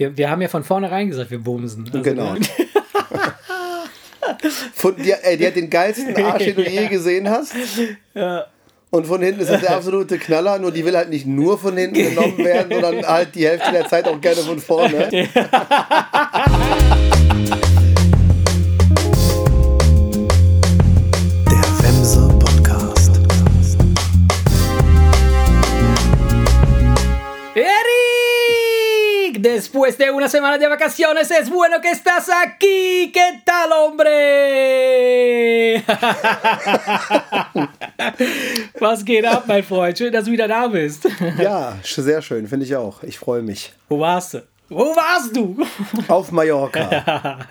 Wir, wir haben ja von vornherein gesagt, wir bumsen. Also, Genau. Von, die, ey, die hat den geilsten Arsch, den du je gesehen hast. Und von hinten ist das der absolute Knaller, nur die will halt nicht nur von hinten genommen werden, sondern halt die Hälfte der Zeit auch gerne von vorne. Der después de una semana de vacaciones es bueno que estás aquí. ¿Qué tal, hombre? Was geht ab, mein Freund? Schön, dass du wieder da bist. Ja, sehr schön, finde ich auch. Ich freue mich. Wo warst du? Wo warst du? Auf Mallorca.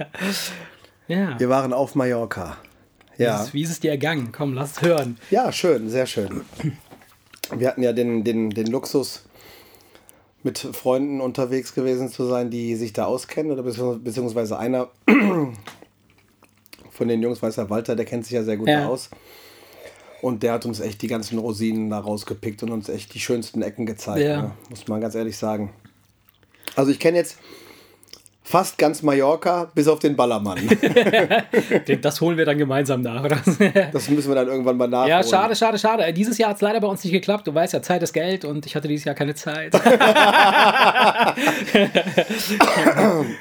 Ja. Wir waren auf Mallorca. Ja. Wie ist es dir ergangen? Komm, lass hören. Ja, schön, sehr schön. Wir hatten ja den, den, den Luxus, mit Freunden unterwegs gewesen zu sein, die sich da auskennen, oder beziehungs- beziehungsweise einer von den Jungs, weiß der Walter, der kennt sich ja sehr gut Ja. aus. Und der hat uns echt die ganzen Rosinen da rausgepickt und uns echt die schönsten Ecken gezeigt, Ja. ne? muss man ganz ehrlich sagen. Also ich kenne jetzt fast ganz Mallorca, bis auf den Ballermann. Das holen wir dann gemeinsam nach, oder? Das müssen wir dann irgendwann mal nachholen. Ja, schade, schade, schade. Dieses Jahr hat es leider bei uns nicht geklappt. Du weißt ja, Zeit ist Geld und ich hatte dieses Jahr keine Zeit.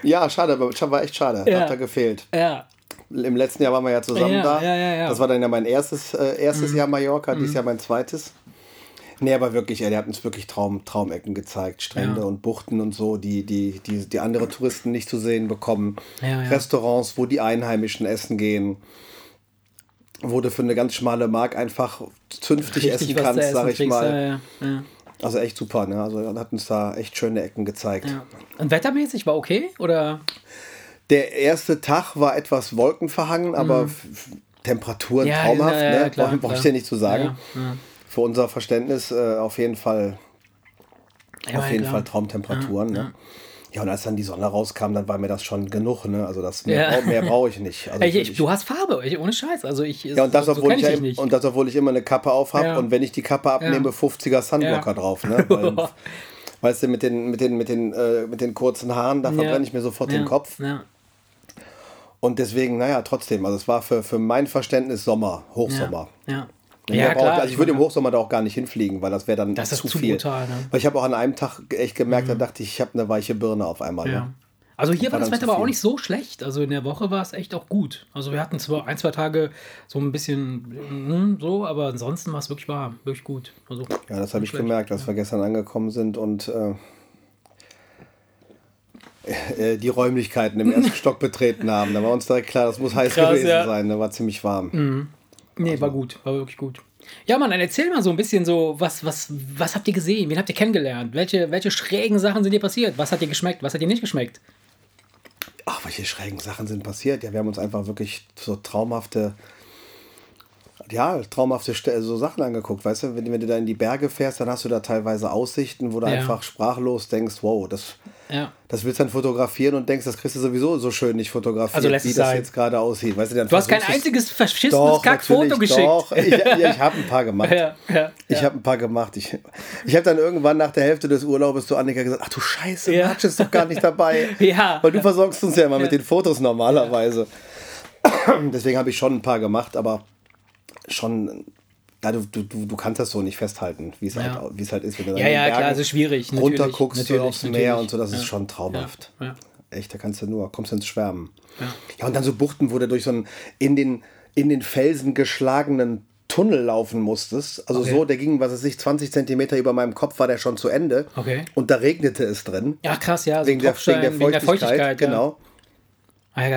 Ja, schade, aber war echt schade. Ja. Hat da gefehlt. ja. Im letzten Jahr waren wir ja zusammen Ja, da. ja, ja, ja. Das war dann ja mein erstes, äh, erstes Jahr Mallorca, Mhm. dieses Jahr mein zweites. Nee, aber wirklich, der hat uns wirklich Traum, Traumecken gezeigt. Strände Ja. und Buchten und so, die, die, die, die andere Touristen nicht zu sehen bekommen. Ja, ja. Restaurants, wo die Einheimischen essen gehen. Wo du für eine ganz schmale Mark einfach zünftig essen was kannst, zu sag ich kriegst. mal. Also echt super, ne? Also er hat uns da echt schöne Ecken gezeigt. Und wettermäßig war okay? Oder? Der erste Tag war etwas wolkenverhangen, aber Temperaturen Mhm. Ja, traumhaft, ne? klar, Brauch- Brauch ich dir nicht zu sagen. Für unser Verständnis äh, auf jeden Fall, Ja, auf ja, jeden klar. Fall Traumtemperaturen. Ja, ne? ja, und als dann die Sonne rauskam, dann war mir das schon genug. Ne? Also das mehr, Ja. mehr brauche ich nicht. Also ich, dich- du hast Farbe, ich, ohne Scheiß. Also ich, ja, und das, so, obwohl kenn ich, im- nicht. und das, obwohl ich immer eine Kappe auf habe Ja. und wenn ich die Kappe abnehme, Ja. 50er Sunblocker drauf. Ne? Weil, weißt du, mit den, mit den, mit den, äh, mit den kurzen Haaren, da verbrenne ich mir sofort den Kopf. Und deswegen, naja, trotzdem, also es war für, für mein Verständnis Sommer, Hochsommer. Ja. Ja, klar. also ich würde im Hochsommer da auch gar nicht hinfliegen, weil das wäre dann Das zu, zu viel. brutal, ne? Weil ich habe auch an einem Tag echt gemerkt, da dachte ich, ich habe eine weiche Birne auf einmal. Ja. Ne? Also hier war War das Wetter aber auch nicht so schlecht. Also in der Woche war es echt auch gut. Also wir hatten zwar ein, zwei Tage so ein bisschen mm, so, aber ansonsten war es wirklich warm, wirklich gut. Also, Ja, das habe ich schlecht. gemerkt, als wir gestern angekommen sind und äh, äh, die Räumlichkeiten im ersten Stock betreten haben. Da war uns direkt klar, das muss heiß Krass, gewesen ja. sein. Da war ziemlich warm. Nee, Also war gut, war wirklich gut. Ja, Mann, dann erzähl mal so ein bisschen so, was, was, was habt ihr gesehen? Wen habt ihr kennengelernt? Welche, welche schrägen Sachen sind dir passiert? Was hat dir geschmeckt? Was hat dir nicht geschmeckt? Ach, welche schrägen Sachen sind passiert? Ja, wir haben uns einfach wirklich so traumhafte, ja, traumhafte so Sachen angeguckt. Weißt du, wenn, wenn du da in die Berge fährst, dann hast du da teilweise Aussichten, wo du Ja. einfach sprachlos denkst, wow, das, Ja. das willst du dann fotografieren und denkst, das kriegst du sowieso so schön nicht fotografiert, Also wie das sein. jetzt gerade aussieht. Weißt du, dann Du hast kein einziges verschissenes Kackfoto geschickt. Doch, ich, ich habe ein paar gemacht. Ja, ja, Ich habe ein paar gemacht. Ich, ich habe dann irgendwann nach der Hälfte des Urlaubes zu Annika gesagt, ach du Scheiße, Ja. Matsch ist doch gar nicht dabei. Ja. Weil du versorgst uns ja immer mit den Fotos normalerweise. Deswegen habe ich schon ein paar gemacht, aber schon, ja, du, du, du, du kannst das so nicht festhalten, wie es Ja. halt, es halt ist, wenn du da Ja, ja, klar, Bergen also schwierig, natürlich, runter guckst natürlich, aufs Meer natürlich. und so, das ist Ja. schon traumhaft. Ja. Echt, da kannst du nur, kommst du ins Schwärmen. Ja. und dann so Buchten, wo du durch so einen in den, in den Felsen geschlagenen Tunnel laufen musstest. Also Okay. so, der ging, was weiß ich, 20 Zentimeter über meinem Kopf war der schon zu Ende. Okay. Und da regnete es drin. Ja, krass, ja. So wegen, der, wegen, der Feuchtigkeit, ja. genau. Ah, ja,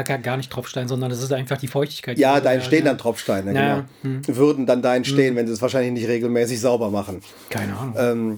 gar, gar nicht Tropfstein, sondern das ist einfach die Feuchtigkeit. Ja, da entstehen ja. dann Tropfsteine, Ja, Hm. genau. Würden dann da entstehen, wenn sie es wahrscheinlich nicht regelmäßig sauber machen. Keine Ahnung. Ähm,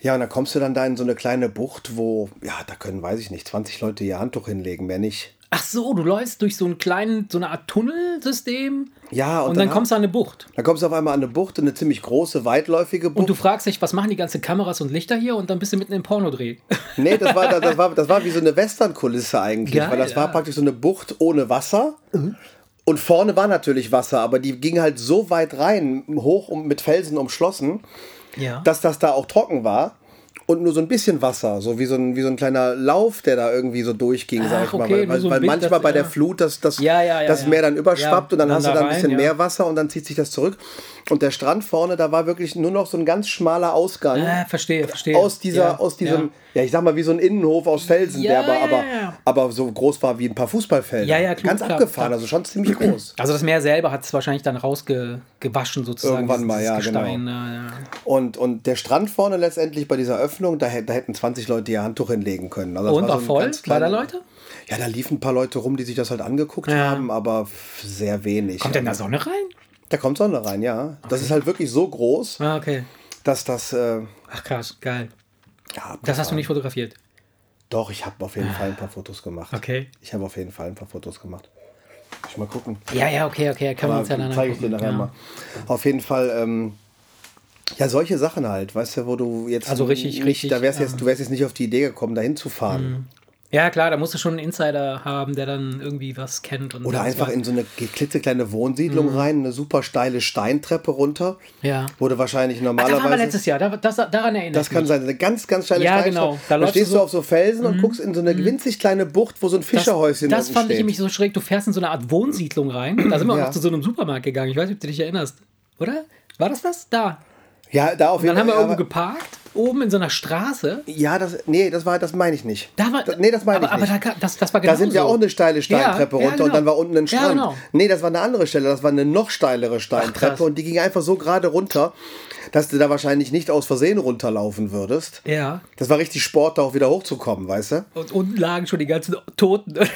ja, und dann kommst du dann da in so eine kleine Bucht, wo, ja, da können, weiß ich nicht, 20 Leute ihr Handtuch hinlegen, mehr nicht. Ach so, du läufst durch so einen kleinen, so eine Art Tunnelsystem. Ja, und, Und, dann, hab- kommst du an eine Bucht. Dann kommst du auf einmal an eine Bucht, eine ziemlich große, weitläufige Bucht. Und du fragst dich, was machen die ganzen Kameras und Lichter hier? Und dann bist du mitten im Pornodreh. Nee, das war, das, war, das war wie so eine Western-Kulisse eigentlich, Geil, weil das war ja. Mhm. praktisch so eine Bucht ohne Wasser. Und vorne war natürlich Wasser, aber die ging halt so weit rein, hoch und mit Felsen umschlossen, Ja. dass das da auch trocken war. Und nur so ein bisschen Wasser, so wie so ein, wie so ein kleiner Lauf, der da irgendwie so durchging, sag Ach, ich mal. okay, Weil, nur weil, so weil Bild, manchmal das- bei der. Flut das, das, Ja, ja, ja, das. Meer dann überschwappt und dann, dann hast du da da ein rein, bisschen ja. mehr Wasser und dann zieht sich das zurück. Und der Strand vorne, da war wirklich nur noch so ein ganz schmaler Ausgang. Ah, verstehe, verstehe. Aus dieser, aus diesem, ja. ich sag mal, wie so ein Innenhof aus Felsen, der aber, aber, aber so groß war wie ein paar Fußballfelder. Ja, ja, klar, Ganz klar, abgefahren, klar. also schon ziemlich groß. Also das Meer selber hat es wahrscheinlich dann rausgewaschen sozusagen. Irgendwann mal, ja, Gestein, genau. ja, ja. Und, und der Strand vorne letztendlich bei dieser Öffnung, da, da hätten 20 Leute ihr Handtuch hinlegen können. Also Und war so voll? War da kleiner- Leute? Ja, da liefen ein paar Leute rum, die sich das halt angeguckt Ja. haben, aber sehr wenig. Kommt denn da Sonne rein? Da kommt Sonne rein, ja. Das ist halt wirklich so groß, Ah, okay. dass das. Äh, Ach krass, geil. ja, Das hast du nicht fotografiert. Doch, ich habe auf jeden Fall ein paar Fotos gemacht. Okay. Ich habe auf jeden Fall ein paar Fotos gemacht. Ich mal gucken. Ja, ja, okay, okay. Wir Aber uns ja dann zeige ich dir nachher ja. mal. Auf jeden Fall, ähm, ja, solche Sachen halt, weißt du, wo du jetzt. Also richtig, nicht, richtig, Da wärst ähm, jetzt, du wärst jetzt nicht auf die Idee gekommen, dahin zu fahren. Ja, klar, da musst du schon einen Insider haben, der dann irgendwie was kennt. Und Oder einfach was. in so eine klitzekleine Wohnsiedlung rein, eine super steile Steintreppe runter. Mhm. Ja. Du wahrscheinlich Ach, da waren wir normalerweise. letztes Jahr, da, das, daran erinnere Das ich kann mich. sein, eine ganz, ganz steile Ja, Steintreppe. genau. Da Da, stehst du so- Mhm. auf so Felsen und guckst in so eine winzig kleine Bucht, wo so ein Das, Fischerhäuschen das unten fand ich steht. nämlich so schräg. Du fährst in so eine Art Wohnsiedlung rein. Da sind wir Ja. auch noch zu so einem Supermarkt gegangen. Ich weiß nicht, ob du dich erinnerst. Oder? War das das? Da. Ja, da auf Und dann haben wir Fall. irgendwo aber- geparkt, oben in so einer Straße. Ja, das, nee, das war, das meine ich nicht. Da war, Da- nee, das meine aber, ich aber nicht. da, ka- das, das war Da genau sind ja so. auch eine steile Steintreppe Ja, ja, runter und genau. dann war unten ein Ja, Strand. genau. Nee, das war eine andere Stelle, das war eine noch steilere. Steintreppe und die ging einfach so gerade runter, dass du da wahrscheinlich nicht aus Versehen runterlaufen würdest. Ja. Das war richtig Sport, da auch wieder hochzukommen, weißt du? Und unten lagen schon die ganzen Toten.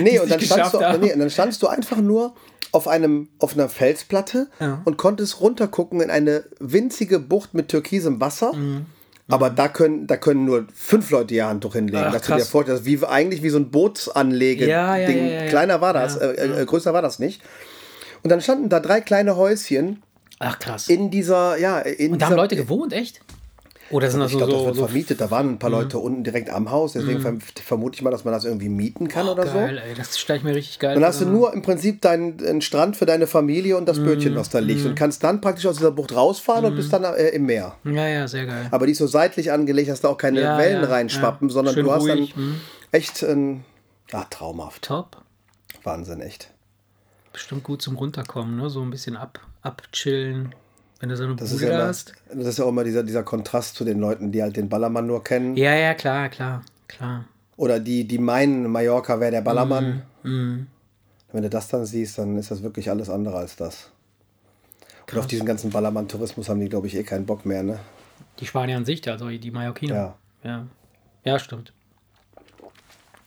Nee, und dann, standst du, nee, und dann standst du einfach nur auf, einem, auf einer Felsplatte Ja. und konntest runtergucken in eine winzige Bucht mit türkisem Wasser. Mhm. Aber da können, da können nur fünf Leute ihr Handtuch hinlegen. Ach, dass du dir krass. vorstellst, wie, eigentlich wie so ein Bootsanlege-Ding. Ja, ja, ja. Kleiner war das, Ja, äh, äh, größer war das nicht. Und dann standen da drei kleine Häuschen Ach krass. in dieser, ja, in Und da dieser, haben Leute gewohnt, echt? Oder sind das ich so, glaube, das so, wird so vermietet. Da waren ein paar Leute unten direkt am Haus. Deswegen verm- vermute ich mal, dass man das irgendwie mieten kann oder so. geil, ey, das stelle ich mir richtig geil Dann hast du nur im Prinzip deinen einen Strand für deine Familie und das Mhm. Bötchen, was da liegt. Und kannst dann praktisch aus dieser Bucht rausfahren und bist dann äh, im Meer. Ja, ja, sehr geil. Aber die ist so seitlich angelegt, dass da auch keine Ja, Wellen ja, reinschwappen, ja. sondern Schön du hast ruhig, dann mhm. echt ein. Ja, traumhaft. Top. Wahnsinn, echt. Bestimmt gut zum Runterkommen, ne? So ein bisschen ab, abchillen. Wenn du so eine Das ist, Bude ja immer, hast. das ist ja auch immer dieser, dieser Kontrast zu den Leuten, die halt den Ballermann nur kennen. Ja, ja, klar, klar, klar. Oder die, die meinen, Mallorca wäre der Ballermann. Mhm. Wenn du das dann siehst, dann ist das wirklich alles andere als das. Und auf diesen ganzen Ballermann-Tourismus haben die, glaube ich, eh keinen Bock mehr, ne? Die Spanier an sich, also die Mallorquiner. Ja. ja. Ja, stimmt.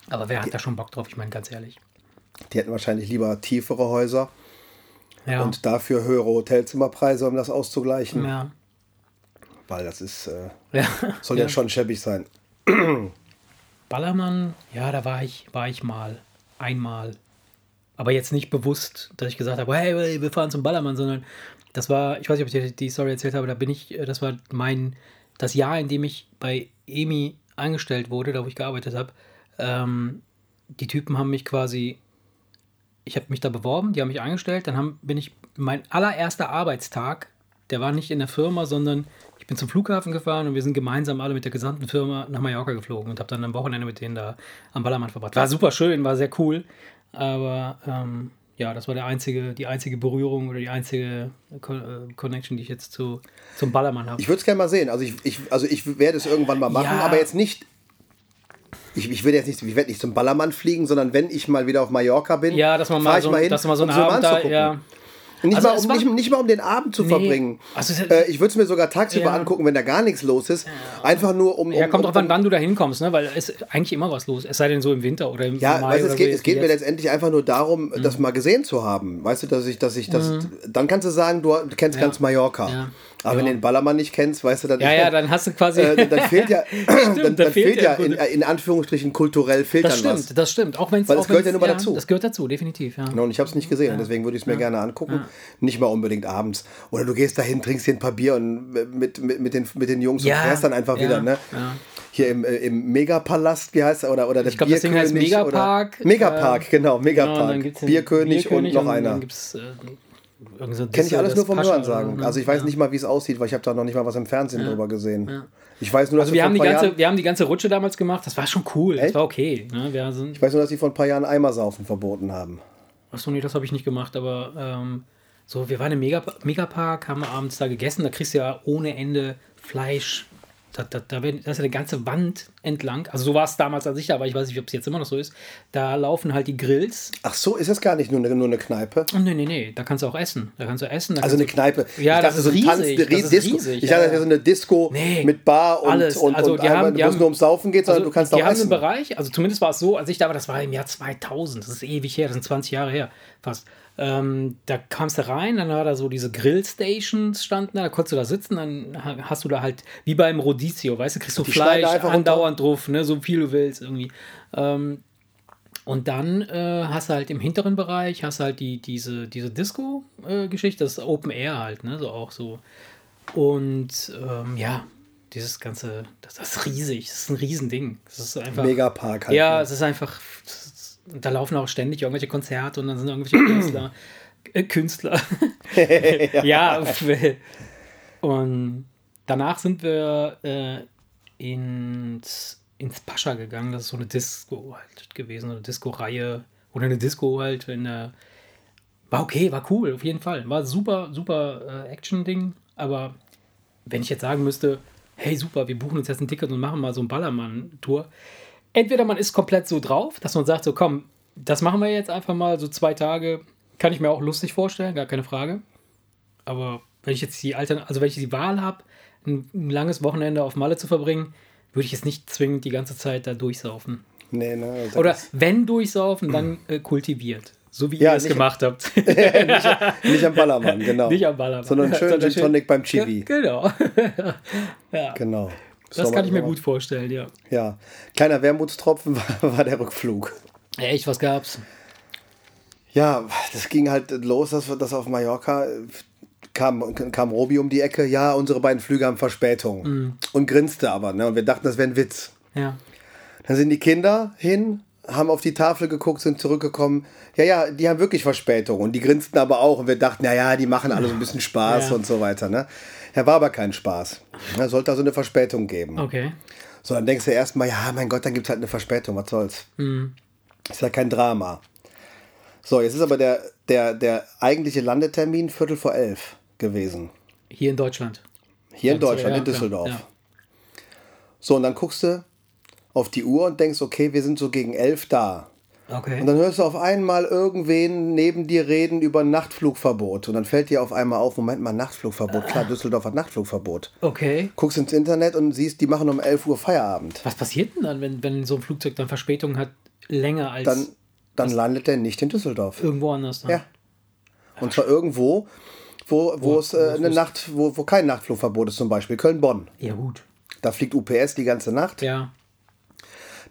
Aber wer hat da schon Bock drauf? Ich meine, ganz ehrlich. Die hätten wahrscheinlich lieber tiefere Häuser Ja. und dafür höhere Hotelzimmerpreise, um das auszugleichen. ja. Weil das ist, äh, ja. soll ja. schon schäbig sein. Ballermann, ja, da war ich, war ich mal. Einmal. Aber jetzt nicht bewusst, dass ich gesagt habe, hey, wir fahren zum Ballermann, sondern das war, ich weiß nicht, ob ich dir die Story erzählt habe, da bin ich, äh, das war mein, das Jahr, in dem ich bei EMI angestellt wurde, da wo ich gearbeitet habe. Ähm, die Typen haben mich quasi, ich habe mich da beworben, die haben mich eingestellt, dann haben, bin ich, mein allererster Arbeitstag, der war nicht in der Firma, sondern ich bin zum Flughafen gefahren und wir sind gemeinsam alle mit der gesamten Firma nach Mallorca geflogen und habe dann am Wochenende mit denen da am Ballermann verbracht. War super schön, war sehr cool, aber ähm, ja, das war der einzige, die einzige Berührung oder die einzige äh, Connection, die ich jetzt zu, zum Ballermann habe. Ich würde es gerne mal sehen. Also ich, ich, also ich werde es irgendwann mal machen, Ja. aber jetzt nicht. Ich, ich will jetzt nicht, ich werde nicht zum Ballermann fliegen, sondern wenn ich mal wieder auf Mallorca bin, Ja, dass man mal ich so, mal hin, dass man so um einen mal Abend da, ja. Nicht, Also mal, um, war- nicht, nicht mal um den Abend zu Nee. verbringen. Also äh, ich würde es mir sogar tagsüber Ja. angucken, wenn da gar nichts los ist. Einfach nur um. Ja, um, kommt um, drauf an, wann du da hinkommst, ne? weil es ist eigentlich immer was los. Es sei denn so im Winter oder im Ja, Mai. weißt, es geht, so, es geht mir jetzt. letztendlich einfach nur darum, das mal gesehen zu haben. Weißt du, dass ich, dass ich das. Dann kannst du sagen, du kennst ganz Mallorca. Ja. Aber wenn Ja. du den Ballermann nicht kennst, weißt du, dann, Ja, ja, dann hast du quasi. äh, dann fehlt ja, dann, da dann fehlt ja ja in, in Anführungsstrichen kulturell fehlt das dann was. stimmt, das stimmt. Auch wenn es. Weil es gehört ja nun mal dazu. Das gehört dazu, definitiv. Ja. Genau, und ich habe es nicht gesehen und deswegen würde ich es mir gerne angucken. Nicht mal unbedingt abends. Oder du gehst dahin, trinkst dir ein paar Bier und mit, mit, mit, den, mit den Jungs Ja, und fährst dann einfach ja, wieder. Ne? ja. Hier im, äh, im Megapalast, wie heißt er? Oder, oder der Ich glaub, das Ding heißt Megapark. Megapark. Megapark, genau, Genau, und Megapark. dann gibt's den Bierkönig, und noch Dann einer. gibt's, äh, so Kenne ich alles das nur vom Hören sagen. ne? Also ich weiß Ja. nicht mal, wie es aussieht, weil ich habe da noch nicht mal was im Fernsehen drüber gesehen. Ich weiß nur, dass Also wir haben, die ganze, Jahren, wir haben die ganze Rutsche damals gemacht, das war schon cool, das Echt? war okay. Ne? Wir sind, ich weiß nur, dass sie vor ein paar Jahren Eimersaufen verboten haben. Achso, nee, das habe ich nicht gemacht, aber ähm, so, wir waren im Megap Megapark, haben abends da gegessen, da kriegst du ja ohne Ende Fleisch. Da, da, da, werden- da ist ja eine ganze Wand entlang. Also so war es damals an sich, aber ich weiß nicht, ob es jetzt immer noch so ist. Da laufen halt die Grills. Ach so, ist das gar nicht nur eine, nur eine Kneipe? Oh, nee, nee, nee, da kannst du auch essen. Da kannst du essen. Da Also eine Kneipe. Ja, das ist riesig, Tanz, das ist Disco. riesig, Ich dachte, das wäre so eine Disco Nee, mit Bar und, alles. und, Also und die einmal, haben- die wo es haben- nur ums Saufen geht, sondern Also, du kannst die auch haben essen. einen Bereich, also zumindest war es so, als ich da war, das war im Jahr 2000, das ist ewig her, das sind 20 Jahre her fast. Ähm, da kamst du rein, dann war da so diese Grillstations standen da, da konntest du da sitzen, dann ha- hast du da halt, wie beim Rodizio, weißt du, kriegst du Die Fleisch einfach andauernd drauf, ne, so viel du willst irgendwie. Ähm, und dann äh, hast du halt im hinteren Bereich, hast du halt die, diese, diese Disco-Geschichte, das ist Open Air halt, ne, so auch so. Und ähm, ja, dieses ganze, das, das ist riesig, das ist ein Riesending. Das ist einfach. Megapark halt. Ja, ne? es ist einfach. Ist- Da laufen auch ständig irgendwelche Konzerte und dann sind irgendwelche Künstler. Äh, Künstler. ja. Und danach sind wir äh, ins, ins Pascha gegangen. Das ist so eine Disco halt gewesen, eine Disco-Reihe. Oder eine Disco halt in der. War okay, war cool, auf jeden Fall. War super, super äh, Action-Ding. Aber wenn ich jetzt sagen müsste, hey super, wir buchen uns jetzt ein Ticket und machen mal so ein Ballermann-Tour. Entweder man ist komplett so drauf, dass man sagt, so komm, das machen wir jetzt einfach mal so zwei Tage. Kann ich mir auch lustig vorstellen, gar keine Frage. Aber wenn ich jetzt die Altern also wenn ich die Wahl habe, ein, ein langes Wochenende auf Malle zu verbringen, würde ich jetzt nicht zwingend die ganze Zeit da durchsaufen. Nee, ne, das Oder wenn durchsaufen, dann äh, kultiviert. So wie Ja, ihr es nicht- gemacht habt. nicht am Ballermann, genau. nicht am Ballermann. Sondern schön Gin Tonic beim Chibi. Genau. Genau. Das So, kann ich mir gut vorstellen, ja. Ja. Kleiner Wermutstropfen war, war der Rückflug. Echt, was gab's? Ja, das ging halt los, dass, dass auf Mallorca kam, kam Robi um die Ecke. Ja, unsere beiden Flüge haben Verspätung. Mhm. Und grinste aber. Ne? Und wir dachten, das wäre ein Witz. Ja. Dann sind die Kinder hin, haben auf die Tafel geguckt, sind zurückgekommen. Ja, ja, die haben wirklich Verspätung. Und die grinsten aber auch. Und wir dachten, ja, ja, die machen alle so ein bisschen Spaß Ja. und so weiter. Ne? Ja, war aber kein Spaß. Es sollte also eine Verspätung geben. Okay. So, dann denkst du erstmal, ja, mein Gott, dann gibt es halt eine Verspätung, was soll's. Ist ja kein Drama. So, jetzt ist aber der, der, der eigentliche Landetermin Viertel vor elf gewesen. Hier in Deutschland. Hier in Ja, Deutschland, ja, in Düsseldorf. ja. So, und dann guckst du auf die Uhr und denkst, okay, wir sind so gegen elf da. Okay. Und dann hörst du auf einmal irgendwen neben dir reden über Nachtflugverbot. Und dann fällt dir auf einmal auf, Moment mal, Nachtflugverbot. Klar, Düsseldorf hat Nachtflugverbot. Okay. Guckst ins Internet und siehst, die machen um 11 Uhr Feierabend. Was passiert denn dann, wenn, wenn so ein Flugzeug dann Verspätung hat, länger als Dann, dann landet der nicht in Düsseldorf. irgendwo anders? Dann? Ja. Und zwar irgendwo, wo, wo, es äh, eine Nacht, wo, wo kein Nachtflugverbot ist, zum Beispiel Köln-Bonn. Ja, gut. Da fliegt UPS die ganze Nacht. Ja.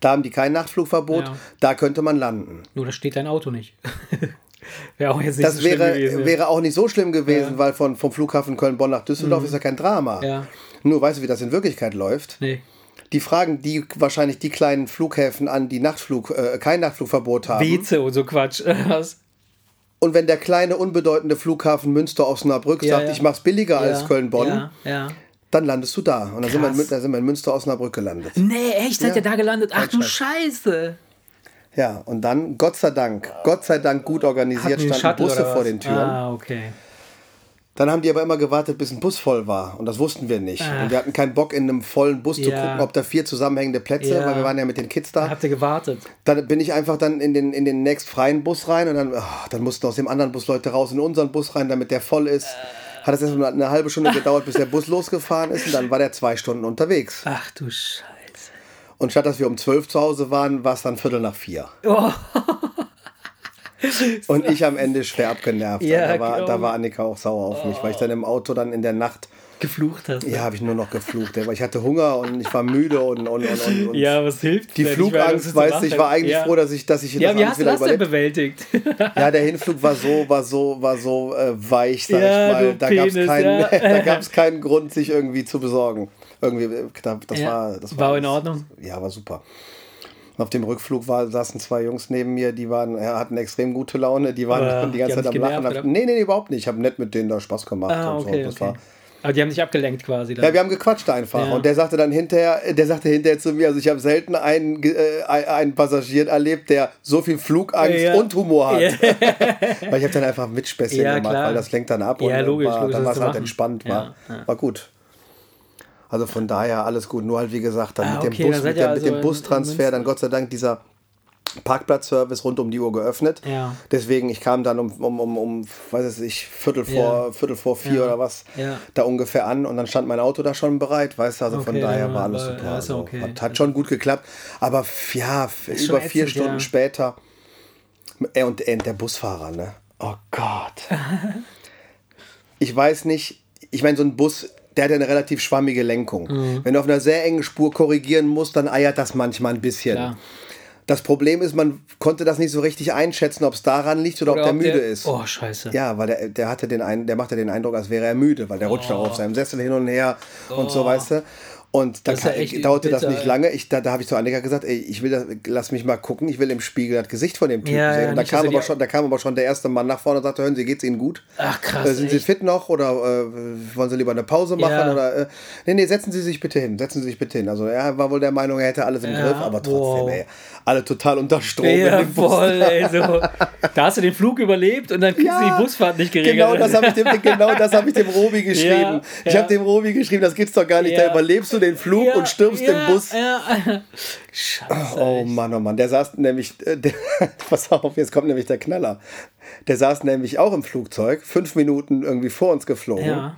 Da haben die kein Nachtflugverbot. Ja. Da könnte man landen. Nur da steht dein Auto nicht. wäre auch jetzt nicht Das so schlimm wäre, gewesen. wäre auch nicht so schlimm gewesen, weil von, vom Flughafen Köln-Bonn nach Düsseldorf ist ja kein Drama. Mhm. Ja. Nur weißt du, wie das in Wirklichkeit läuft? Nee. Die fragen die wahrscheinlich die kleinen Flughäfen an, die Nachtflug, äh, kein Nachtflugverbot haben. Weze und so Quatsch. Und wenn der kleine, unbedeutende Flughafen Münster-Osnabrück Ja, sagt, ja. ich mach's billiger als Ja, Köln-Bonn, Ja, ja. Dann landest du da. Und dann sind wir, dann sind wir in Münster-Osnabrück gelandet. Nee, echt? Seid Ja. ihr da gelandet? Ach du Scheiß. Scheiße. Ja, und dann, Gott sei Dank, Gott sei Dank gut organisiert, standen Shuttle Busse vor den Türen. Ah, okay. Dann haben die aber immer gewartet, bis ein Bus voll war. Und das wussten wir nicht. Ach. Und wir hatten keinen Bock, in einem vollen Bus zu Ja. gucken, ob da vier zusammenhängende Plätze, Ja. weil wir waren ja mit den Kids Da da. habt ihr gewartet. Dann bin ich einfach dann in den, in den nächstfreien Bus rein und dann, ah, dann mussten aus dem anderen Bus Leute raus in unseren Bus rein, damit der voll ist. Hat es erst mal eine halbe Stunde gedauert, bis der Bus losgefahren ist und dann war der zwei Stunden unterwegs. Ach du Scheiße. Und statt dass wir um zwölf zu Hause waren, war es dann Viertel nach vier. Oh, Und ich am Ende schwer abgenervt. Ja, da, war, da war Annika auch sauer auf mich, weil ich dann im Auto dann in der Nacht, geflucht hast. ja, habe ich nur noch geflucht. Weil ich hatte Hunger und ich war müde und, und, und, und, Ja, was hilft die denn? Ich Flugangst, weißt denn du, ich war eigentlich ja. froh, dass ich, dass ich Ja, das wie hast du das denn bewältigt? Ja, der Hinflug war so, war so, war so äh, weich, sag Ja, ich mal. Da gab es keinen, da gab's keinen Grund, sich irgendwie zu besorgen. Irgendwie, äh, da- das war, das war in alles- Ordnung? Ja, war super. Auf dem Rückflug war, saßen zwei Jungs neben mir, die waren, ja, hatten extrem gute Laune, die waren Ja, die ganze die Zeit am dich Lachen. genervt, oder? Nee, nee, überhaupt nicht. Ich habe nett mit denen da Spaß gemacht. Ah, okay, so. Das okay. war, Aber die haben dich abgelenkt quasi. Dann. ja, wir haben gequatscht einfach. Ja. Und der sagte dann hinterher, der sagte hinterher zu mir, also ich habe selten einen, äh, einen Passagier erlebt, der so viel Flugangst Ja. und Humor hat. Ja. Weil ich habe dann einfach mit Späßchen Ja, gemacht, klar. weil das lenkt dann ab Ja, und logisch, war, logisch, dann war es halt machen. entspannt. War, war gut. Also von daher alles gut. Nur halt wie gesagt, dann Ah, mit dem okay, Bus, da seid mit, der, also mit dem in- Bustransfer, dann Gott sei Dank dieser Parkplatzservice rund um die Uhr geöffnet. Ja. Deswegen, ich kam dann um, um, um, um weiß ich, Viertel vor, Ja. Viertel vor vier Ja. oder was da ungefähr an und dann stand mein Auto da schon bereit, weißt du, also von Okay, daher dann war alles super. also, okay. hat, hat schon gut geklappt, aber ja, Ist über vier ätzend, Stunden später äh, und, äh, der Busfahrer, ne? Oh Gott. ich weiß nicht, ich meine, so ein Bus, der hat ja eine relativ schwammige Lenkung. Mhm. Wenn du auf einer sehr engen Spur korrigieren musst, dann eiert das manchmal ein bisschen. Klar. Das Problem ist, man konnte das nicht so richtig einschätzen, ob es daran liegt oder, ob der müde ist. Oh, scheiße. Ja, weil der, der hatte den ein, der machte den Eindruck, als wäre er müde, weil der rutscht auch auf seinem Sessel hin und her und so, weißt du. Und dann. Das ja kann, echt dauerte das bitter, nicht ey. lange. Ich, da da habe ich zu Annika gesagt, ey, ich will das, lass mich mal gucken, ich will im Spiegel das Gesicht von dem Typen Ja, sehen. ja, und da nicht, kam, er aber schon, da kam aber schon der erste Mann nach vorne und sagte, hören Sie, geht's Ihnen gut? Ach, krass, Äh, sind Sie echt? fit noch oder äh, wollen Sie lieber eine Pause machen? Ja. Oder, äh, nee, nee, setzen Sie sich bitte hin, setzen Sie sich bitte hin. Also er war wohl der Meinung, er hätte alles im Ja, Griff, aber trotzdem, wow. ey, alle total unter Strom. Ja, voll, ey, so. Da hast du den Flug überlebt und dann kriegst du die Busfahrt nicht geregelt. Genau das habe ich dem, genau das hab ich dem Robi geschrieben. Ja, ich ja. habe dem Robi geschrieben, das gibt's doch gar nicht. Ja. Da überlebst du den Flug Ja, und stirbst ja, im Bus. Ja. Scheiße. Oh Mann, oh Mann. Der saß nämlich, äh, der, pass auf, jetzt kommt nämlich der Knaller. Der saß nämlich auch im Flugzeug, fünf Minuten irgendwie vor uns geflogen. Ja,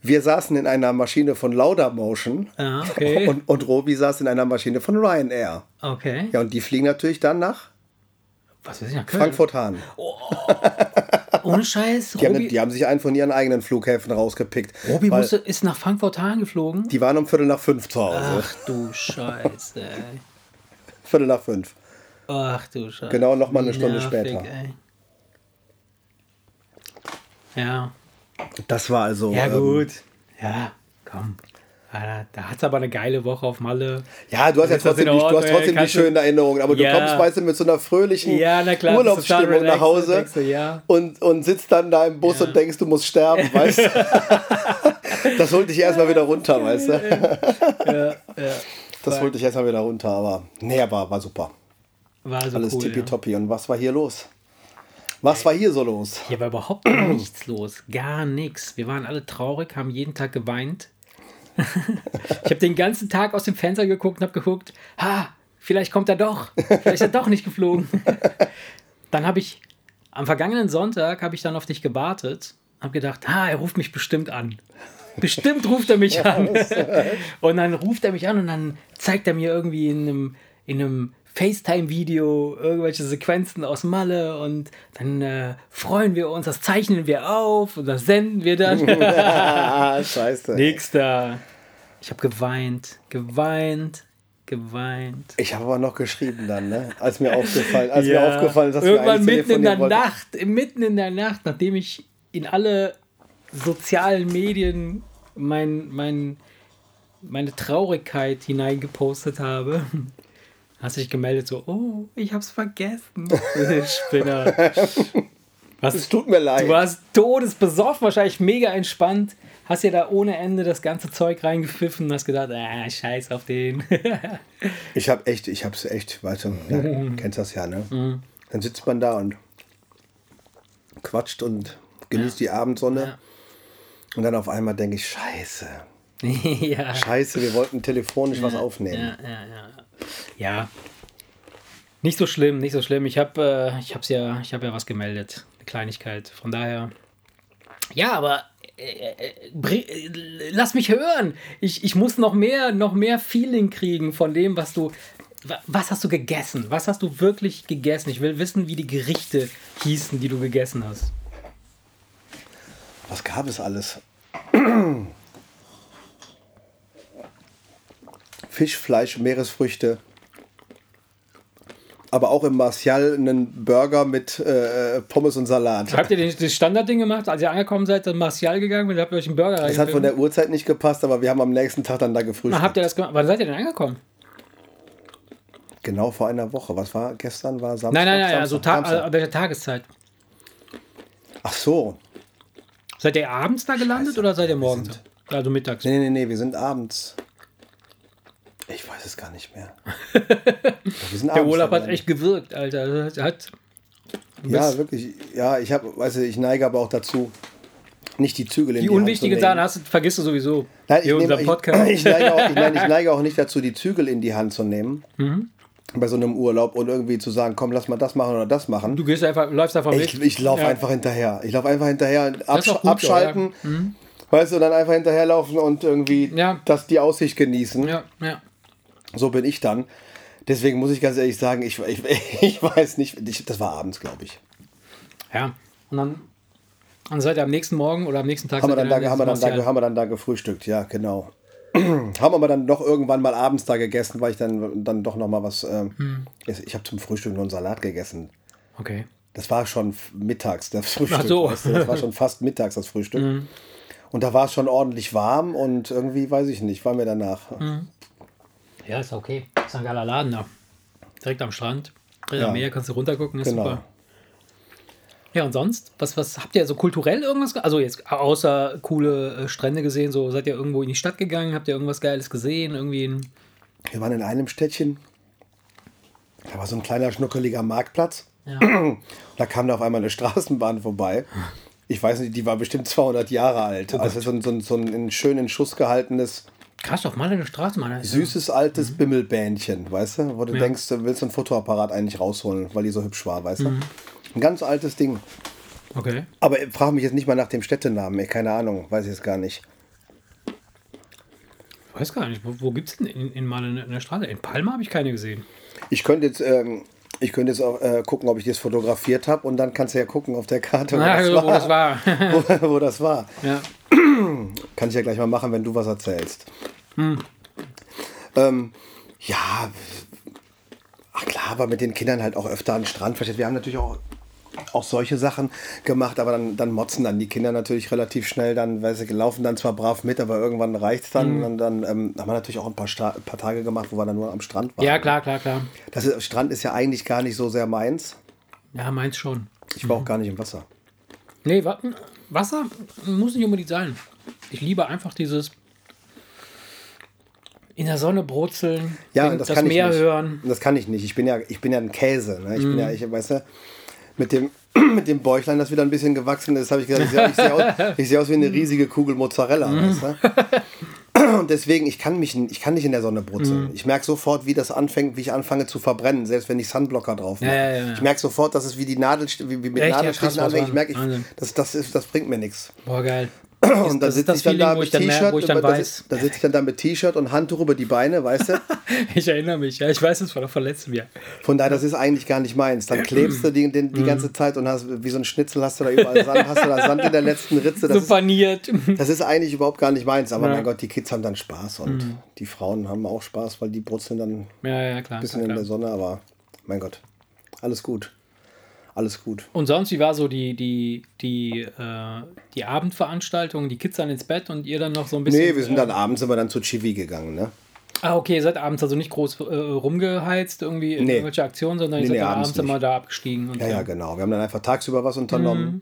Wir saßen in einer Maschine von Laudamotion ja, okay. und, und Robi saß in einer Maschine von Ryanair. okay. Ja, und die fliegen natürlich dann nach Was weiß ich, nach Köln. Frankfurt-Hahn. Ohne Scheiß. Die haben, Robi, die haben sich einen von ihren eigenen Flughäfen rausgepickt. Robi musste, ist nach Frankfurt-Hahn geflogen. die waren um Viertel nach fünf zu Hause. Ach du Scheiße, ey. Viertel nach fünf. Ach du Scheiße. Genau, noch mal eine Stunde nervig, später. Ey. Ja, Das war also. ja ähm, gut. Ja, komm. Ja, Da hat es aber eine geile Woche auf Malle. Ja, du hast ja trotzdem, die, du hast trotzdem die du- schönen Erinnerungen, aber du Ja. kommst, weißt du, mit so einer fröhlichen Ja, na klar, du Urlaubsstimmung nach Hause denkst du, ja. und, und sitzt dann da im Bus und denkst, du musst sterben, weißt du? das holt dich erstmal wieder runter, weißt du? Das holt dich erstmal wieder runter, aber nee, war, war super. War so Alles cool. Tippitoppi. Und was war hier los? Was war hier so los? Hier war überhaupt nichts los. Gar nichts. Wir waren alle traurig, haben jeden Tag geweint. Ich habe den ganzen Tag aus dem Fenster geguckt und habe geguckt, ha, vielleicht kommt er doch. Vielleicht ist er doch nicht geflogen. dann habe ich, am vergangenen Sonntag habe ich dann auf dich gewartet. Habe gedacht, ha, er ruft mich bestimmt an. Bestimmt ruft er mich an. und dann ruft er mich an und dann zeigt er mir irgendwie in einem, in einem FaceTime-Video irgendwelche Sequenzen aus Malle und dann äh, freuen wir uns, das zeichnen wir auf und das senden wir dann. scheiße. Nix da. Ich habe geweint, geweint, geweint. Ich habe aber noch geschrieben dann, ne? Als mir aufgefallen, als mir Ja. aufgefallen ist, dass wir Irgendwann mitten in der wollten. Nacht, mitten in der Nacht, nachdem ich in alle sozialen Medien mein, mein, meine Traurigkeit hineingepostet habe, hast du dich gemeldet so, oh, ich hab's vergessen. Spinner. Was, Es tut mir leid. Du warst todesbesoffen, wahrscheinlich mega entspannt. Hast dir da ohne Ende das ganze Zeug reingepfiffen und hast gedacht, ah, scheiß auf den. Ich habe echt, ich habe es echt, weißt du, ja, kennst das ja, ne? Mhm. Dann sitzt man da und quatscht und genießt die Abendsonne. Ja. Und dann auf einmal denke ich, scheiße, ja. scheiße, wir wollten telefonisch was aufnehmen. Ja, ja, ja. Ja. Nicht so schlimm, nicht so schlimm. Ich habe äh, ich hab's ja, ich habe ja was gemeldet. Eine Kleinigkeit. Von daher. Ja, aber äh, äh, äh, lass mich hören. Ich, ich muss noch mehr, noch mehr Feeling kriegen von dem, was du. wa- Was hast du gegessen? Was hast du wirklich gegessen? Ich will wissen, wie die Gerichte hießen, die du gegessen hast. Was gab es alles? Fisch, Fleisch, Meeresfrüchte. Aber auch im Martial einen Burger mit äh, Pommes und Salat. Habt ihr den, das Standardding gemacht, als ihr angekommen seid, dann Martial gegangen und habt ihr euch einen Burger Das hat von der Uhrzeit nicht gepasst, aber wir haben am nächsten Tag dann da gefrühstückt. Ah, Habt ihr das gemacht? Wann seid ihr denn angekommen? Genau vor einer Woche. Was war gestern? War Samstag? Nein, nein, nein, also Samstag, Ta Samstag. welcher Tageszeit? Ach so. Seid ihr abends da gelandet oder seid ihr morgens? Also mittags. Nee, nee, nee, wir sind abends. Ich weiß es gar nicht mehr. Der Urlaub hat echt gewirkt, Alter. Das Hat, Ja, wirklich. Ja, ich habe, weißt du, ich neige aber auch dazu, nicht die Zügel in die die Hand unwichtigen zu Sachen hast, du- vergisst du sowieso. Nein, ich, unser ich, ich, neige auch, ich, nein, ich neige auch nicht dazu, die Zügel in die Hand zu nehmen. Mhm. Bei so einem Urlaub und irgendwie zu sagen, komm, lass mal das machen oder das machen. Du gehst einfach, läufst einfach mit. Ich, ich laufe Ja. einfach hinterher. Ich laufe einfach hinterher, ist absch gut abschalten, weißt du, dann einfach hinterherlaufen und irgendwie Ja. das, die Aussicht genießen. Ja, ja. So bin ich dann. Deswegen muss ich ganz ehrlich sagen, ich, ich, ich weiß nicht, ich, das war abends, glaube ich. Ja. Und dann, dann seid ihr am nächsten Morgen oder am nächsten Tag Haben wir, dann da, haben, wir dann da, haben wir dann da gefrühstückt, ja, genau. haben aber dann doch irgendwann mal abends da gegessen, weil ich dann, dann doch noch mal was. Ähm, Hm. Ich habe zum Frühstück nur einen Salat gegessen. Okay. Das war schon mittags, das Frühstück. Ach so. Mhm. weißt du, das war schon fast mittags, das Frühstück. Und da war es schon ordentlich warm und irgendwie, weiß ich nicht, war mir danach. Mhm. Ja, ist okay. Ist ein geiler Laden da. Direkt am Strand. Direkt Ja. am Meer kannst du runtergucken, ist Genau. super. Ja, und sonst? Was, was habt ihr so kulturell irgendwas? ge- Also jetzt außer coole äh, Strände gesehen, so seid ihr irgendwo in die Stadt gegangen? Habt ihr irgendwas Geiles gesehen? Irgendwie ein, Wir waren in einem Städtchen. Da war so ein kleiner, schnuckeliger Marktplatz. ja. Da kam da auf einmal eine Straßenbahn vorbei. Ich weiß nicht, die war bestimmt 200 Jahre alt. also so ein, so ein, so ein in schön in Schuss gehaltenes, Krass, doch mal eine Straßenbahn. süßes, altes Bimmelbähnchen, weißt du? Wo du denkst, du willst ein Fotoapparat eigentlich rausholen, weil die so hübsch war, weißt du? Ein ganz altes Ding. Okay. Aber frag mich jetzt nicht mal nach dem Städtenamen, ey, keine Ahnung, weiß ich jetzt gar nicht. Ich weiß gar nicht, wo, wo gibt es denn in, in eine, Straße? In Palma habe ich keine gesehen. Ich könnte jetzt, ähm, ich könnte jetzt auch äh, gucken, ob ich das fotografiert habe und dann kannst du ja gucken auf der Karte, wo, das, wo war. das war. wo, wo das war. ja. Kann ich ja gleich mal machen, wenn du was erzählst. Hm. Ähm, ja, ach klar, aber mit den Kindern halt auch öfter an den Strand. Wir haben natürlich auch, auch solche Sachen gemacht, aber dann, dann motzen dann die Kinder natürlich relativ schnell. Dann, weil sie laufen dann zwar brav mit, aber irgendwann reicht es dann. Hm. Und dann ähm, haben wir natürlich auch ein paar, Sta paar Tage gemacht, wo wir dann nur am Strand waren. ja, klar, klar, klar. Das ist, Strand ist ja eigentlich gar nicht so sehr meins. Ja, meins schon. Ich war auch gar nicht im Wasser. Nee, wa- Wasser muss nicht unbedingt sein. Ich liebe einfach dieses in der Sonne brutzeln, Ja, das, das kann Meer ich nicht. hören. Das kann ich nicht. Ich bin ja, ich bin ja ein Käse. Ne? Ich bin Mhm. ja, ich, weißt du, mit dem, mit dem Bäuchlein, das wieder ein bisschen gewachsen ist, habe ich gesagt, ich sehe ich sehe aus, ich sehe aus wie eine riesige Kugel Mozzarella. Mhm. Weißt du? Und deswegen, ich kann, mich, ich kann nicht in der Sonne brutzeln. Mhm. Ich merke sofort, wie das anfängt, wie ich anfange zu verbrennen, selbst wenn ich Sunblocker drauf mache. Ja, ja, ja. Ich merke sofort, dass es wie die Nadel, wie, wie mit Echt? Nadelstichen anfängt. Ich merke, ich, das, das, ist, das bringt mir nichts. Boah, geil. Und dann ist sitze ich dann da mit T-Shirt, da sitze ich dann da mit T-Shirt und Handtuch über die Beine, weißt du? Ich erinnere mich, ja, ich weiß es von, von letztem Jahr. Von daher, das ist eigentlich gar nicht meins. Dann klebst du die, die, Mhm. die ganze Zeit und hast wie so ein Schnitzel hast du da überall Sand, hast du da Sand in der letzten Ritze. Das, So ist, paniert. das ist eigentlich überhaupt gar nicht meins. Aber Ja. Mhm. mein Gott, die Kids haben dann Spaß und die Frauen haben auch Spaß, weil die brutzeln dann ein Ja, ja, klar. bisschen klar, in der. Sonne. Aber mein Gott, alles gut. Alles gut. Und sonst, wie war so die, die, die, äh, die Abendveranstaltung? Die Kids dann ins Bett und ihr dann noch so ein bisschen. Nee, wir sind äh, dann abends immer dann zu Chivi gegangen. Ne? Ah, okay, ihr seid abends also nicht groß äh, rumgeheizt, irgendwie in Nee. irgendwelche Aktionen, sondern ihr Nee, seid nee, dann abends abends immer da abgestiegen. Und Ja, ja, so. genau. Wir haben dann einfach tagsüber was unternommen. Mhm.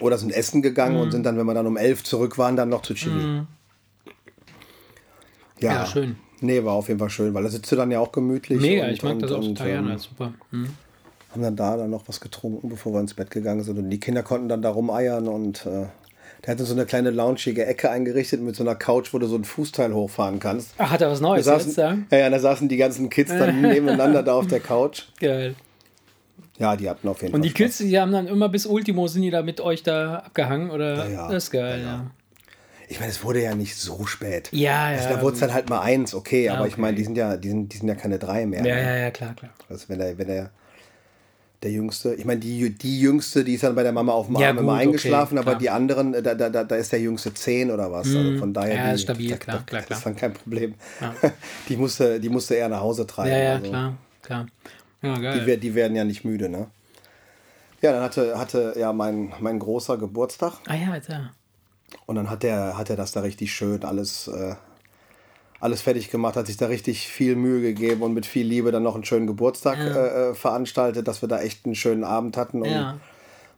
Oder sind essen gegangen und sind dann, wenn wir dann um elf zurück waren, dann noch zu Chivi. Ja, Mhm. Ja, schön. Nee, war auf jeden Fall schön, weil da sitzt du dann ja auch gemütlich. Mega, und, ich mag und, das auch total gerne. ähm, super. Mhm. Haben dann da dann noch was getrunken, bevor wir ins Bett gegangen sind. Und die Kinder konnten dann da rumeiern und äh, der hatte so eine kleine loungige Ecke eingerichtet mit so einer Couch, wo du so ein Fußteil hochfahren kannst. Ach, hat er was Da Neues saßen, jetzt, ja? ja, ja, da saßen die ganzen Kids dann nebeneinander da auf der Couch. Geil. Ja, die hatten auf jeden Und Fall die Kids, die haben dann immer bis Ultimo, sind die da mit euch da abgehangen, oder? Ja, ja. Das ist geil, Ja, ja. Ich meine, es wurde ja nicht so spät. Ja, ja. Also da wurde es dann halt mal eins, okay, aber ich okay. meine, die sind ja, die sind, die sind ja keine drei mehr. Ja, ja, ja, klar, klar. Also wenn der, wenn der, der Jüngste, ich meine, die, die Jüngste, die ist dann bei der Mama auf dem Ja, Arm gut, immer okay, eingeschlafen, aber klar. die anderen, da, da, da, da ist der Jüngste zehn oder was. Also von daher, Ja, die, stabil, da, klar, da, klar, Das klar. ist dann kein Problem. Die, musste, die musste eher nach Hause treiben. Ja, ja, also. klar, klar. Ja, geil. Die, die werden ja nicht müde, ne? Ja, dann hatte, hatte ja mein, mein großer Geburtstag ah ja, ja. und dann hat er hat er das da richtig schön alles, äh, alles fertig gemacht, hat sich da richtig viel Mühe gegeben und mit viel Liebe dann noch einen schönen Geburtstag äh, äh, veranstaltet, dass wir da echt einen schönen Abend hatten. Und Ja.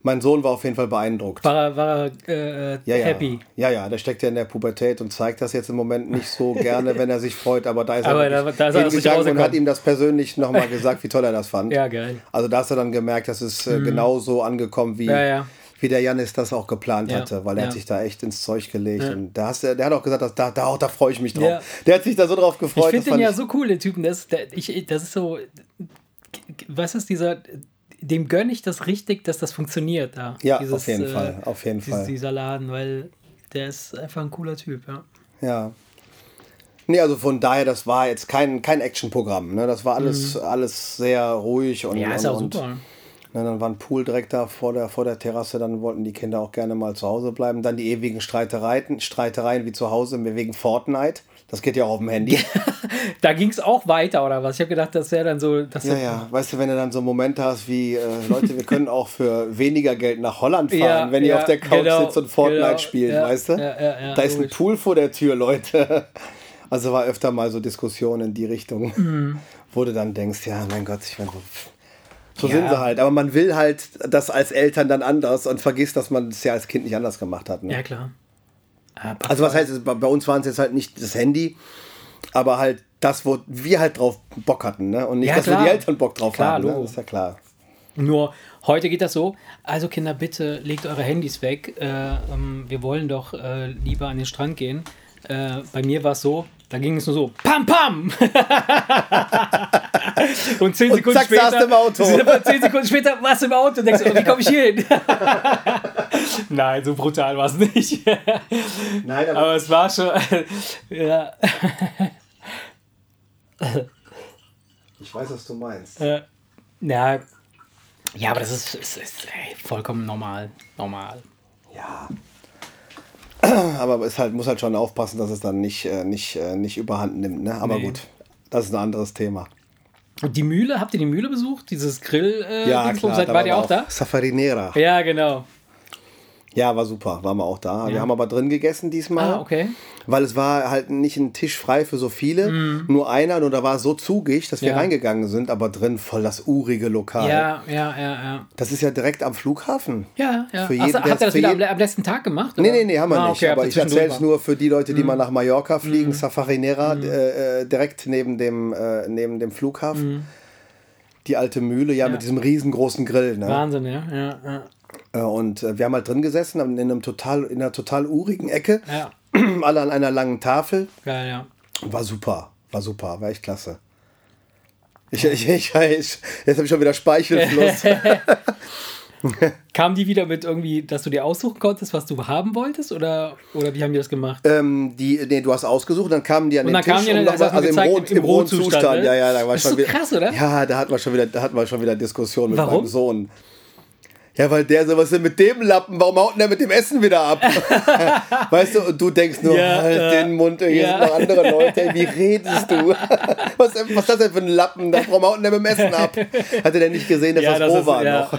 mein Sohn war auf jeden Fall beeindruckt. War er, war er äh, Ja, ja. happy? Ja, ja, der steckt ja in der Pubertät und zeigt das jetzt im Moment nicht so gerne, wenn er sich freut, aber da ist er Aber da- wirklich da ist er hingegangen und hat ihm das persönlich nochmal gesagt, wie toll er das fand. Ja, geil. Also da hast du dann gemerkt, dass es äh, genau so angekommen, wie, Ja, ja. Wie der Janis das auch geplant Ja, hatte, weil er ja. hat sich da echt ins Zeug gelegt. Und da hast der hat auch gesagt, dass, da, da, da freue ich mich drauf. Ja. Der hat sich da so drauf Ich gefreut. finde das den ja ich- so cool, den Typen. Das, der, ich, das ist so. Was ist dieser. Dem gönne ich das richtig, dass das funktioniert da. Ja, auf jeden Fall, auf jeden dieses- Fall. Dieser Laden, weil der ist einfach ein cooler Typ, ja. Ja. Nee, also von daher, das war jetzt kein, kein Actionprogramm. Ne? Das war alles, alles sehr ruhig und, Mhm. Ja, ist auch und super. Ne, dann war ein Pool direkt da vor der, vor der Terrasse, dann wollten die Kinder auch gerne mal zu Hause bleiben. Dann die ewigen Streitereien, Streitereien wie zu Hause wegen Fortnite. Das geht ja auch auf dem Handy. Da ging es auch weiter, oder was? Ich habe gedacht, das wäre dann so. Das Ja, ja, weißt du, wenn du dann so Momente hast wie, äh, Leute, wir können auch für weniger Geld nach Holland fahren, Ja, wenn ihr ja, auf der Couch genau, sitzt und Fortnite genau, spielt, ja, weißt du? ja, ja, ja, da ist ein. Pool vor der Tür, Leute. Also war öfter mal so Diskussionen in die Richtung, Mhm. wo du dann denkst, ja, mein Gott, ich meine, so, so Ja. sind sie halt. Aber man will halt das als Eltern dann anders und vergisst, dass man es ja als Kind nicht anders gemacht hat. Ne? Ja, klar. Passt Also was heißt, es, bei uns waren es jetzt halt nicht das Handy, aber halt das, wo wir halt drauf Bock hatten, ne? Und nicht, Ja, dass wir die Eltern Bock drauf Klar, haben. Ne? Logo. Ist ja klar. Nur heute geht das so. Also Kinder, bitte legt eure Handys weg. Äh, ähm, wir wollen doch äh, lieber an den Strand gehen. Äh, bei mir war es so, da ging es nur so, pam, pam! und zehn Und Sekunden zack, später, saßt du im Auto. zehn Sekunden später warst du im Auto und denkst, oh, wie komme ich hier hin? Nein, so brutal war es nicht. Nein, Aber es war schon, ja, ich weiß, was du meinst. äh, ja, ja, aber das ist, ist, ist ey, vollkommen normal, normal. Ja. Aber es halt, muss halt schon aufpassen, dass es dann nicht, äh, nicht, äh, nicht überhand nimmt. Ne? Aber Nee. gut, das ist ein anderes Thema. Und die Mühle, habt ihr die Mühle besucht? Dieses Grill? Äh, Ja, Dingsbums? klar. Seid, da wart ihr auch da? Safarinera. Ja, genau. Ja, war super. Waren wir auch da. Wir Ja. haben aber drin gegessen diesmal. Ah, okay. Weil es war halt nicht ein Tisch frei für so viele. Nur einer. Und da war es so zugig, dass wir Mhm. Ja. reingegangen sind. Aber drin voll das urige Lokal. Ja, ja, ja, ja. Das ist ja direkt am Flughafen. Ja, ja. Für Ach, jeden, der habt ihr das wieder am, jeden- am letzten Tag gemacht? Nee, oder? nee, nee, haben wir Ah, nicht. okay, habt aber ich erzähle es nur für die Leute, Mhm. die mal nach Mallorca fliegen. Safarinera, äh, äh, direkt neben dem, äh, neben dem Flughafen. Die alte Mühle, ja, mit diesem riesengroßen Grill. Ne? Wahnsinn, ja. ja, ja. Äh, Und äh, wir haben halt drin gesessen, in, einem total, in einer total urigen Ecke. Ja, Alle an einer langen Tafel. geil, ja. War super, war super, war echt klasse. Ich, ich, ich, jetzt habe ich schon wieder Speichelfluss. Kamen die wieder mit irgendwie, dass du dir aussuchen konntest, was du haben wolltest? Oder, oder wie haben die das gemacht? ähm, die, nee, du hast ausgesucht, dann kamen die an Und den dann Tisch. die hast du also im, Rot, im im Rotzustand, Zustand. ne? Ja, ja, da war Das ist schon so wieder, krass, oder? Ja, da hatten wir schon wieder, da hatten wir schon wieder Diskussionen mit Warum? meinem Sohn. Ja, weil der so, was ist denn mit dem Lappen? Warum haut denn der mit dem Essen wieder ab? weißt du, und du denkst nur, Ja, halt ja. den Mund, hier Ja. sind noch andere Leute, wie redest du? was, was ist das denn für ein Lappen? Warum haut denn der mit dem Essen ab? Hatte der nicht gesehen, dass das das roh war noch?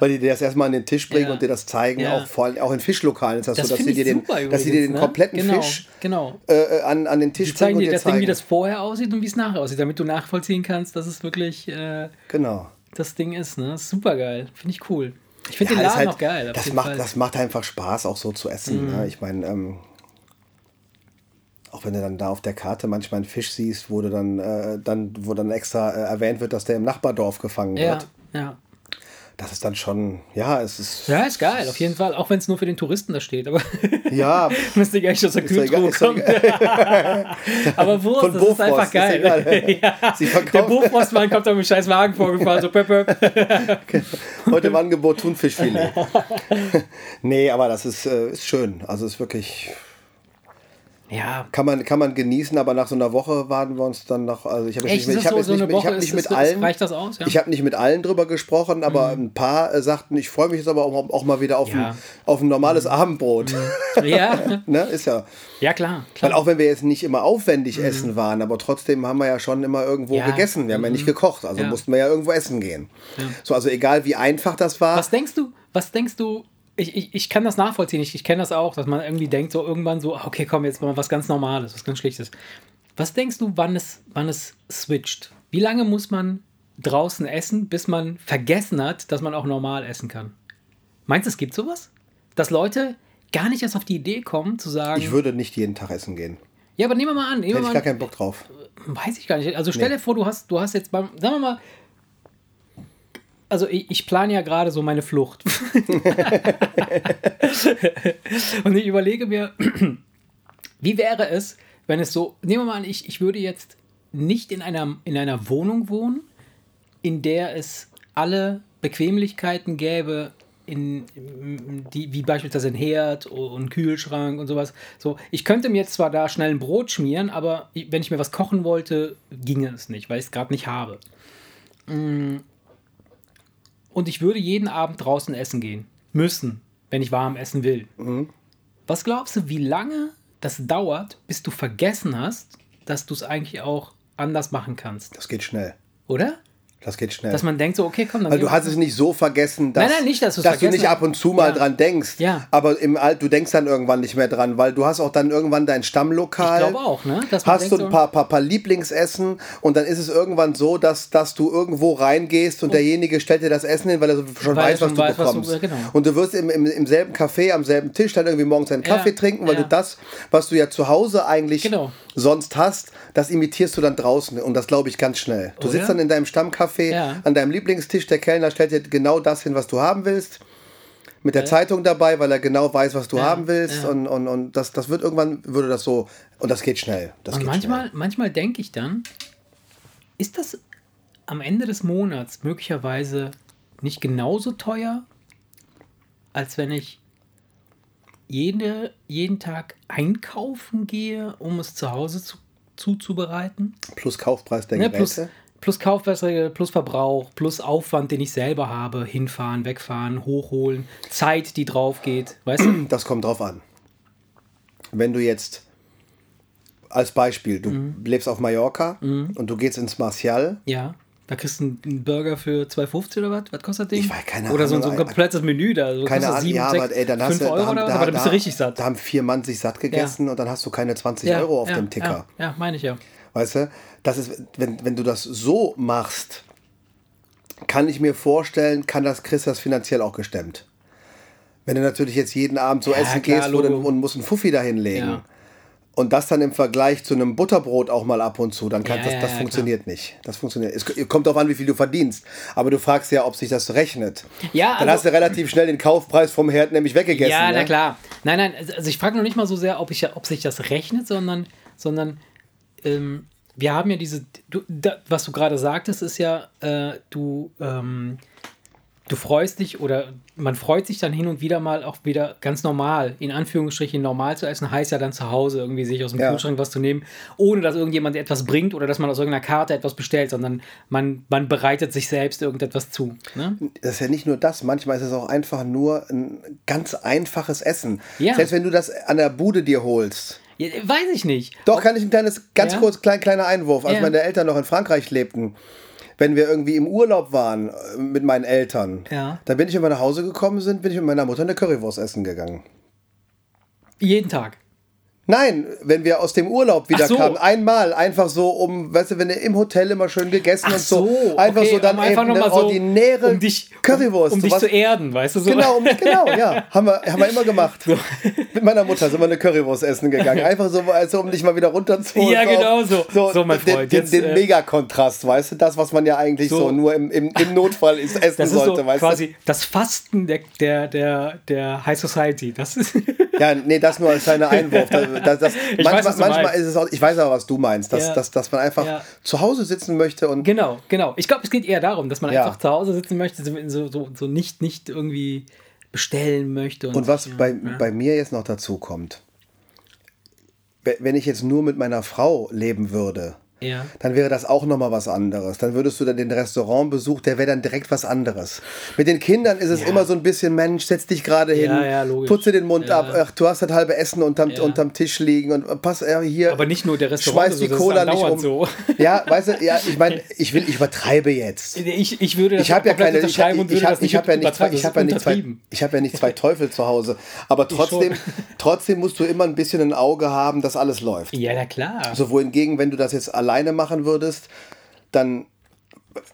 Weil die dir das erstmal an den Tisch bringen und dir das zeigen, auch vor allem auch in Fischlokalen ist das, Das so, dass sie dir den, super dass sie dir den übrigens, ne? kompletten genau, Fisch Genau. äh, an, an den Tisch Die zeigen bringen und dir das Ding, wie zeigen. das vorher aussieht und wie es nachher aussieht, damit du nachvollziehen kannst, dass es wirklich äh, Genau. das Ding ist. Ne? Super geil. Finde ich cool. Ich finde Ja, den Laden halt- auch geil. Das macht, Fall. Mhm. das macht einfach Spaß, auch so zu essen. Ne? Ich meine, ähm, auch wenn du dann da auf der Karte manchmal einen Fisch siehst, wo du dann, äh, dann, wo dann extra äh, erwähnt wird, dass der im Nachbardorf gefangen ja, wird. ja. Das ist dann schon, ja, es ist. Ja, ist geil, auf jeden Fall. Auch wenn es nur für den Touristen da steht. Aber Ja, müsste ich eigentlich aus der Ist Kühltruhe ist kommen. aber Wurst, Von das ist Bofrost, einfach ist geil. egal. ja. Sie Der Bofrostmann kommt da mit scheiß Wagen vorgefahren, so pöp, pöp. heute im Angebot Thunfischfilet. nee, aber das ist, äh, ist schön. Also ist wirklich, Ja, kann man, kann man genießen, aber nach so einer Woche waren wir uns dann noch, also ich habe nicht, ich so, hab so jetzt eine nicht, ich hab nicht mit allen, aus? Ja? Ich habe nicht mit allen drüber gesprochen, aber ein paar äh, sagten, ich freue mich jetzt aber auch, auch mal wieder auf, Ja. ein, auf ein normales Abendbrot. ja, ne? Ist ja. ja, klar. Weil klar. auch wenn wir jetzt nicht immer aufwendig essen waren, aber trotzdem haben wir ja schon immer irgendwo Ja. gegessen. Wir haben ja nicht gekocht, also mussten wir ja irgendwo essen gehen. So, also egal wie einfach das war. Was denkst du, was denkst du, ich, ich, ich kann das nachvollziehen, ich, ich kenne das auch, dass man irgendwie denkt, so irgendwann so, okay, komm, jetzt mal was ganz Normales, was ganz Schlichtes. Was denkst du, wann es, wann es switcht? Wie lange muss man draußen essen, bis man vergessen hat, dass man auch normal essen kann? Meinst du, es gibt sowas? Dass Leute gar nicht erst auf die Idee kommen, zu sagen. Ich würde nicht jeden Tag essen gehen. ja, aber nehmen wir mal an. Nehmen Hätte ich mal gar keinen Bock drauf. weiß ich gar nicht. Also stell Nee. dir vor, du hast, du hast jetzt beim. Sagen wir mal. Also ich, ich plane ja gerade so meine Flucht. Und ich überlege mir, wie wäre es, wenn es so, nehmen wir mal an, ich, ich würde jetzt nicht in einer, in einer Wohnung wohnen, in der es alle Bequemlichkeiten gäbe, in, die, wie beispielsweise ein Herd und Kühlschrank und sowas. So, ich könnte mir jetzt zwar da schnell ein Brot schmieren, aber wenn ich mir was kochen wollte, ginge es nicht, weil ich es gerade nicht habe. Und ich würde jeden Abend draußen essen gehen. Müssen, wenn ich warm essen will. Was glaubst du, wie lange das dauert, bis du vergessen hast, dass du es eigentlich auch anders machen kannst? Das geht schnell. Oder? Das geht schnell. Dass man denkt so, okay, komm, dann Weil du hast es nicht so vergessen, dass, Nein, nein, nicht, dass dass du nicht ab und zu mal Ja. dran denkst. Ja. Aber im Alt, du denkst dann irgendwann nicht mehr dran, weil du hast auch dann irgendwann dein Stammlokal. Ich glaube auch, ne? Dass Hast du so- ein paar, paar, paar Lieblingsessen und dann ist es irgendwann so, dass, dass du irgendwo reingehst und derjenige stellt dir das Essen hin, weil er schon Weil weiß, was schon du weiß, was du- bekommst. genau. Und du wirst im, im, im selben Café, am selben Tisch dann irgendwie morgens einen Ja, Kaffee trinken, weil ja. du das, was du ja zu Hause eigentlich Genau. sonst hast, das imitierst du dann draußen und das glaube ich ganz schnell. Du Oder? sitzt dann in deinem Stammcafé Ja. an deinem Lieblingstisch, der Kellner stellt dir genau das hin, was du haben willst. Mit der Zeitung dabei, weil er genau weiß, was du Ja, haben willst. ja. Und, und, und das, das wird irgendwann, würde das so, und das geht schnell. Das Und geht manchmal, schnell. manchmal denke ich dann, ist das am Ende des Monats möglicherweise nicht genauso teuer, als wenn ich jede, jeden Tag einkaufen gehe, um es zu Hause zu, zuzubereiten? Plus Kaufpreis der Geräte. plus, plus Kaufpreisregel, plus Verbrauch, plus Aufwand, den ich selber habe, hinfahren, wegfahren, hochholen, Zeit, die drauf geht, weißt du? Das kommt drauf an. Wenn du jetzt als Beispiel, du Mhm. lebst auf Mallorca und du gehst ins Martial, Ja. Da kriegst du einen Burger für 2,50 oder was? Was kostet der? Ich weiß, keine Oder so, Ahnung, so ein komplettes Menü da. So keine Ahnung, sieben, ja, sechs, aber ey, dann hast du, Euro da, haben- da, Aber dann bist du richtig satt. Da haben vier Mann sich satt gegessen und dann hast du keine 20 Ja, Euro auf ja, dem Ticker. Ja, ja meine ich ja. Weißt du, das ist, wenn, wenn du das so machst, kann ich mir vorstellen, kann das Chris das finanziell auch gestemmt. Wenn du natürlich jetzt jeden Abend so Ja, essen klar, gehst Logo. und musst einen Fuffi dahinlegen Ja. und das dann im Vergleich zu einem Butterbrot auch mal ab und zu, dann kann Ja, das, das funktioniert nicht. Das funktioniert. Es kommt darauf an, wie viel du verdienst. Aber du fragst ja, ob sich das rechnet. Ja, dann also- hast du relativ schnell den Kaufpreis vom Herd nämlich weggegessen. Ja, na ne? klar. Nein, nein, also also ich frage noch nicht mal so sehr, ob, ich, ob sich das rechnet, sondern, sondern ähm, wir haben ja diese, du, da, was du gerade sagtest, ist ja, äh, du, ähm, du freust dich oder man freut sich dann hin und wieder mal auch wieder ganz normal, in Anführungsstrichen normal zu essen, heißt ja dann zu Hause irgendwie sich aus dem Ja. Kühlschrank was zu nehmen, ohne dass irgendjemand etwas bringt oder dass man aus irgendeiner Karte etwas bestellt, sondern man, man bereitet sich selbst irgendetwas zu. Ne? Das ist ja nicht nur das, manchmal ist es auch einfach nur ein ganz einfaches Essen. Ja. Selbst wenn du das an der Bude dir holst. Ja, weiß ich nicht. Doch, kann ich ein kleines, ganz Ja. kurz, klein, kleiner Einwurf. Als Ja. meine Eltern noch in Frankreich lebten, wenn wir irgendwie im Urlaub waren äh, mit meinen Eltern, Ja. dann bin ich, wenn wir nach Hause gekommen sind, bin ich mit meiner Mutter eine Currywurst essen gegangen. Jeden Tag. Nein, wenn wir aus dem Urlaub wieder so. kamen, einmal einfach so um, weißt du, wenn du im Hotel immer schön gegessen Ach und so, so, einfach okay, so dann um einfach eben eine mal so, ordinäre um dich, Currywurst. um, um dich zu erden, weißt du so. Genau, um, genau, ja. Haben wir, haben wir immer gemacht. Mit meiner Mutter sind wir eine Currywurst essen gegangen. Einfach so, also, um dich mal wieder runterzuholen. Ja, genau so. So, mein den, Freund, Den, jetzt, den äh, Megakontrast, weißt du? Das, was man ja eigentlich so, nur im, im, im Notfall ist, essen ist sollte, so weißt quasi das Fasten der, der, der, der High Society. Das ist du? Ja, nee, das nur als kleiner Einwurf. Das, das, Ich manchmal weiß, manchmal ist es auch, ich weiß aber, was du meinst, dass, Ja. dass, dass man einfach Ja. zu Hause sitzen möchte und genau, genau. Ich glaube, es geht eher darum, dass man Ja. einfach zu Hause sitzen möchte, so, so, so nicht, nicht irgendwie bestellen möchte. Und, Und was ja, bei, bei mir jetzt noch dazu kommt, we- wenn ich jetzt nur mit meiner Frau leben würde, Ja. dann wäre das auch nochmal was anderes. Dann würdest du dann den Restaurantbesuch, der wäre dann direkt was anderes. Mit den Kindern ist es Ja. immer so ein bisschen, Mensch, setz dich gerade hin, Ja, putze den Mund Ja. ab, ach, du hast das halbe Essen unterm, Ja. unterm Tisch liegen und pass äh, hier. Aber nicht nur der Restaurant, Schmeiß die Cola nicht um. so. Ja, weißt du, ja, ich meine, ich will, ich übertreibe jetzt. Ich, ich würde das Ich habe ja keine, ich, ich, würde habe ich hab ja nicht zwei, übertreiben. ich habe ja nicht zwei, ich habe ja nicht zwei Teufel zu Hause. Aber trotzdem, trotzdem musst du immer ein bisschen ein Auge haben, dass alles läuft. Ja, na klar. So wohingegen, wenn du das jetzt alleine machen würdest, dann.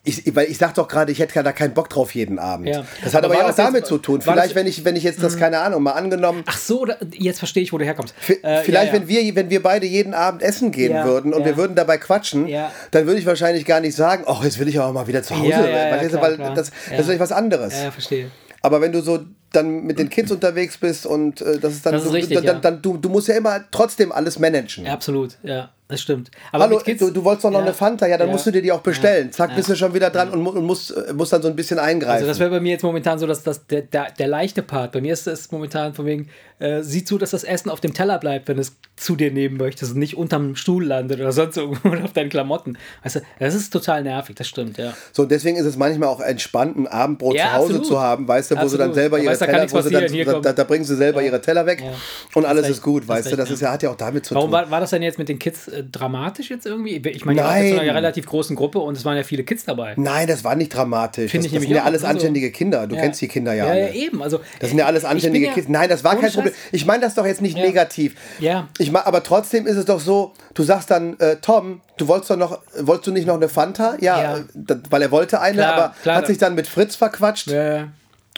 Ich, weil ich sag doch gerade, ich hätte da keinen Bock drauf jeden Abend. Ja. Das hat Aber aber, ja auch das jetzt- damit zu tun. Vielleicht, das- wenn ich, wenn ich jetzt das, keine Ahnung, mal angenommen, Ach so, da, jetzt verstehe ich, wo du herkommst. Äh, Vielleicht, ja, wenn wir, wenn wir beide jeden Abend essen gehen würden und wir würden dabei quatschen, dann würde ich wahrscheinlich gar nicht sagen, oh, jetzt will ich aber mal wieder zu Hause. Weil, klar, weil klar. das, das ist was anderes. Ja, verstehe. Aber wenn du so dann mit den Kids unterwegs bist und äh, das ist dann, Das ist du, richtig, dann, ja. dann du, du musst ja immer trotzdem alles managen. Ja, absolut, ja, das stimmt. Aber Hallo, Kids- du, du wolltest doch noch ja, eine Fanta, ja, dann musst du dir die auch bestellen. Zack, bist du schon wieder dran und, und musst, äh, musst dann so ein bisschen eingreifen. Also das wäre bei mir jetzt momentan so, dass das der, der, der leichte Part. Bei mir ist es momentan von wegen, äh, sieh zu, dass das Essen auf dem Teller bleibt, wenn du es zu dir nehmen möchtest und nicht unterm Stuhl landet oder sonst irgendwo auf deinen Klamotten. Weißt du, das ist total nervig, das stimmt, ja. so, deswegen ist es manchmal auch entspannt, ein Abendbrot zu Hause absolut. zu haben, weißt du, wo sie dann Absolut. selber ihre da kann Teller, nichts sie dann, passieren, hier da, da, da bringen sie selber ihre Teller weg Ja. und alles Hast ist gut, weißt hast du, das ist ja. ja, hat ja auch damit zu Warum tun. war, war das denn jetzt mit den Kids äh, dramatisch jetzt irgendwie? Ich meine, Nein. in einer relativ großen Gruppe und es waren ja viele Kids dabei. Nein, das war nicht dramatisch. Finde Das, ich das sind ja alles anständige Kinder. Du Ja. kennst die Kinder ja. Ja, ja, eben. Also, Das sind ja alles ich bin anständige ja- Kids. Nein, das war kein. Problem. Ich meine das doch jetzt nicht Ja. negativ. Ja. Ich mein, aber trotzdem ist es doch so, du sagst dann, äh, Tom, du wolltest doch noch, wolltest du nicht noch eine Fanta? Ja, Ja. äh, weil er wollte eine, aber hat sich dann mit Fritz verquatscht Äh,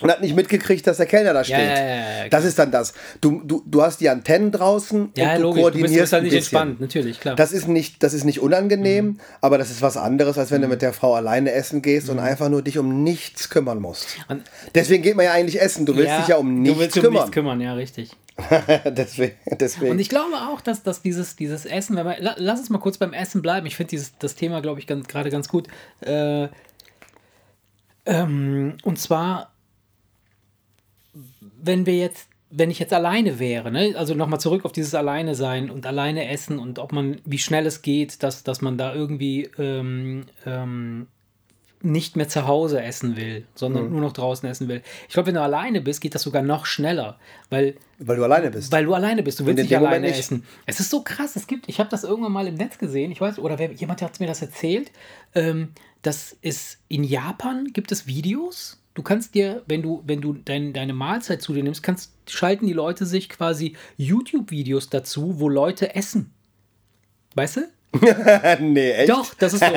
und hat nicht mitgekriegt, dass der Kellner da steht. ja, ja, ja, Das ist dann das. Du, du, du hast die Antennen draußen ja, und du logisch. Bist, du koordinierst bist halt nicht entspannt, natürlich, klar. Das ist nicht, das ist nicht unangenehm, Mhm. aber das ist was anderes, als wenn du mit der Frau alleine essen gehst und einfach nur dich um nichts kümmern musst. Und- Deswegen geht man ja eigentlich essen. Du willst dich ja um nichts du willst um kümmern. nichts kümmern, ja, richtig. deswegen, deswegen. Und ich glaube auch, dass, dass dieses, dieses Essen, wenn man, la- lass uns mal kurz beim Essen bleiben. Ich finde dieses das Thema, glaube ich, ganz, gerade ganz gut. Äh, ähm, und zwar, wenn wir jetzt, wenn ich jetzt alleine wäre, ne? also nochmal zurück auf dieses Alleine sein und alleine essen und ob man, wie schnell es geht, dass, dass man da irgendwie ähm, ähm, nicht mehr zu Hause essen will, sondern Mhm. nur noch draußen essen will. Ich glaube, wenn du alleine bist, geht das sogar noch schneller, weil weil du alleine bist. weil du alleine bist, du willst nicht alleine nicht. essen. Es ist so krass, es gibt, ich habe das irgendwann mal im Netz gesehen, ich weiß, oder wer, jemand hat mir das erzählt, ähm, dass es in Japan gibt es Videos. Du kannst dir, wenn du, wenn du dein, deine Mahlzeit zu dir nimmst, kannst, schalten die Leute sich quasi YouTube-Videos dazu, wo Leute essen. Weißt du? nee, echt? Doch, das ist so.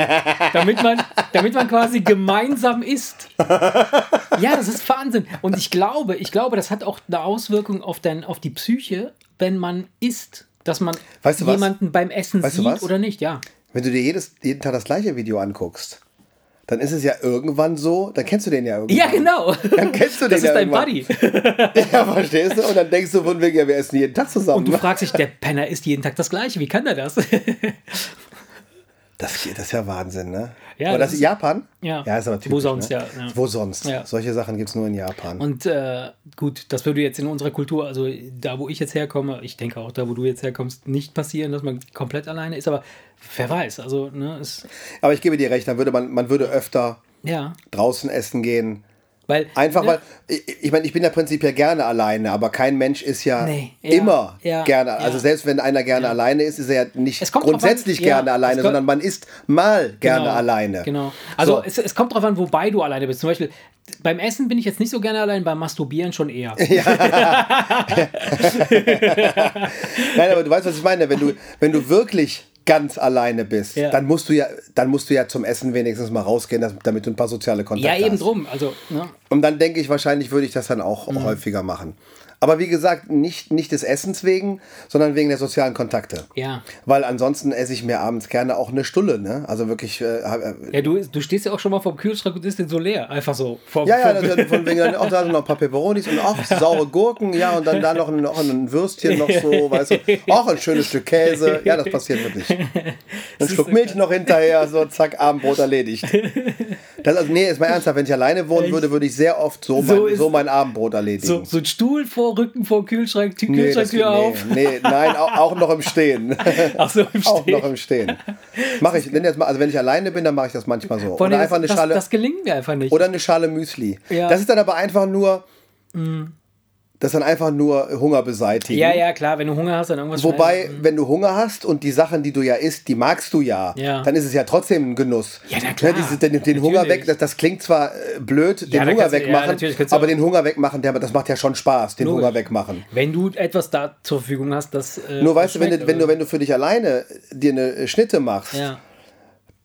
damit, man, damit man quasi gemeinsam isst. Ja, das ist Wahnsinn. Und ich glaube, ich glaube, das hat auch eine Auswirkung auf, dein, auf die Psyche, wenn man isst, dass man Weißt du was? jemanden beim Essen Weißt sieht was? oder nicht. Ja. Wenn du dir jedes, jeden Tag das gleiche Video anguckst, dann ist es ja irgendwann so, dann kennst du den ja irgendwann. Ja, genau. Dann kennst du den Das ist ja dein irgendwann. Buddy. Ja, verstehst du? Und dann denkst du von wegen, ja, wir essen jeden Tag zusammen. Und du fragst dich, der Penner isst jeden Tag das Gleiche. Wie kann der das? Das, das ist ja Wahnsinn, ne? Ja, aber das das ist Japan? Ja. Ja, ist aber typisch, Wo sonst, ne? ja, ja. Wo sonst? Ja. Solche Sachen gibt es nur in Japan. Und äh, gut, das würde jetzt in unserer Kultur, also da, wo ich jetzt herkomme, ich denke auch da, wo du jetzt herkommst, nicht passieren, dass man komplett alleine ist. Aber wer weiß, also, ne, ist, aber ich gebe dir recht, dann würde man, man würde öfter ja, draußen essen gehen. Weil. Einfach ne, weil, ich, ich meine, ich bin ja prinzipiell gerne alleine, aber kein Mensch ist ja, Nee, ja, immer ja, gerne. ja. Also selbst wenn einer gerne alleine ist, ist er ja nicht grundsätzlich an, gerne alleine, kommt- sondern man ist mal gerne Genau, alleine. Genau. Also So. es, es kommt drauf an, wobei du alleine bist. Zum Beispiel beim Essen bin ich jetzt nicht so gerne allein, beim Masturbieren schon eher. Nein, aber du weißt, was ich meine. Wenn du, wenn du wirklich ganz alleine bist, Ja. dann musst du ja, dann musst du ja zum Essen wenigstens mal rausgehen, dass- damit du ein paar soziale Kontakte Ja, eben hast. drum. Also, ne? Und dann denke ich, wahrscheinlich würde ich das dann auch Mhm. häufiger machen. Aber wie gesagt, nicht, nicht des Essens wegen, sondern wegen der sozialen Kontakte. Ja. Weil ansonsten esse ich mir abends gerne auch eine Stulle, ne? Also wirklich. Äh, äh, Ja, du, du stehst ja auch schon mal vorm Kühlschrank und isst den so leer. Einfach so. Vom, ja, ja, vom- von wegen dann auch da noch ein paar Peperonis und auch saure Gurken, ja, und dann da noch, ein- noch ein Würstchen noch so, weißt du, auch ein schönes Stück Käse. Ja, das passiert wirklich. Ein Schluck Milch noch hinterher, so zack, Abendbrot erledigt. Das, also, nee, ist mal ernsthaft, wenn ich alleine wohnen würde, würde ich sehr oft so, So mein, so mein Abendbrot erledigen. So, so ein Stuhl vor Rücken vor Kühlschrank, die nee, Kühlschranktür nee, auf. nee, nein, auch, auch noch im Stehen. Ach so, im auch Stehen. noch im Stehen. Mache ich, denn jetzt mal, also wenn ich alleine bin, dann mache ich das manchmal so. Oder einfach eine das, Schale, das gelingt mir einfach nicht. oder eine Schale Müsli. Ja. Das ist dann aber einfach nur, das dann einfach nur Hunger beseitigen. ja, ja, klar, wenn du Hunger hast, dann irgendwas Wobei, schnell- wenn du Hunger hast und die Sachen, die du ja isst, die magst du ja, Ja. dann ist es ja trotzdem ein Genuss. Ja, na klar. Ne, diese, den, den Hunger weg, das, das klingt zwar äh, blöd, den Hunger ja, wegmachen, aber den Hunger wegmachen, der, das macht ja schon Spaß, den Logisch. Hunger wegmachen. Wenn du etwas da zur Verfügung hast, das. Äh, Nur weißt du, wenn du, wenn du, wenn du für dich alleine dir eine Schnitte machst, Ja.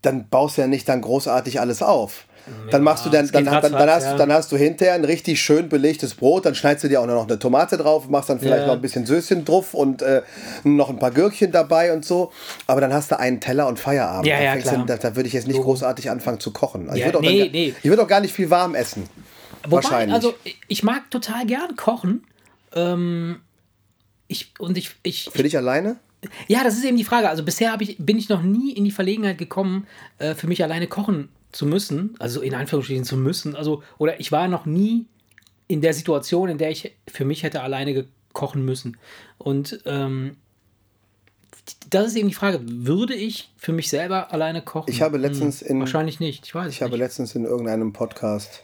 dann baust du ja nicht dann großartig alles auf. Dann machst du dann, dann, dann, dann, ratzfatz, hast, ja. du dann hast du hinterher ein richtig schön belegtes Brot, dann schneidest du dir auch noch eine Tomate drauf, machst dann vielleicht Ja. noch ein bisschen Söschen drauf und äh, noch ein paar Gürkchen dabei und so. Aber dann hast du einen Teller und Feierabend. Ja, da, ja, klar. du, da, da würde ich jetzt nicht großartig anfangen zu kochen. Also ich Ja, würde auch, nee, dann, nee. ich würd auch gar nicht viel warm essen. Wobei, Wahrscheinlich. also ich mag total gern kochen. Ähm, ich, und ich, ich, Für dich alleine? ja, das ist eben die Frage. Also bisher ich, bin ich noch nie in die Verlegenheit gekommen, äh, für mich alleine kochen zu müssen. Also in Anführungsstrichen zu müssen. Also, oder ich war noch nie in der Situation, in der ich für mich hätte alleine gekochen müssen. Und ähm, das ist eben die Frage, würde ich für mich selber alleine kochen? Ich habe letztens in, Wahrscheinlich nicht. Ich weiß ich habe nicht. letztens in irgendeinem Podcast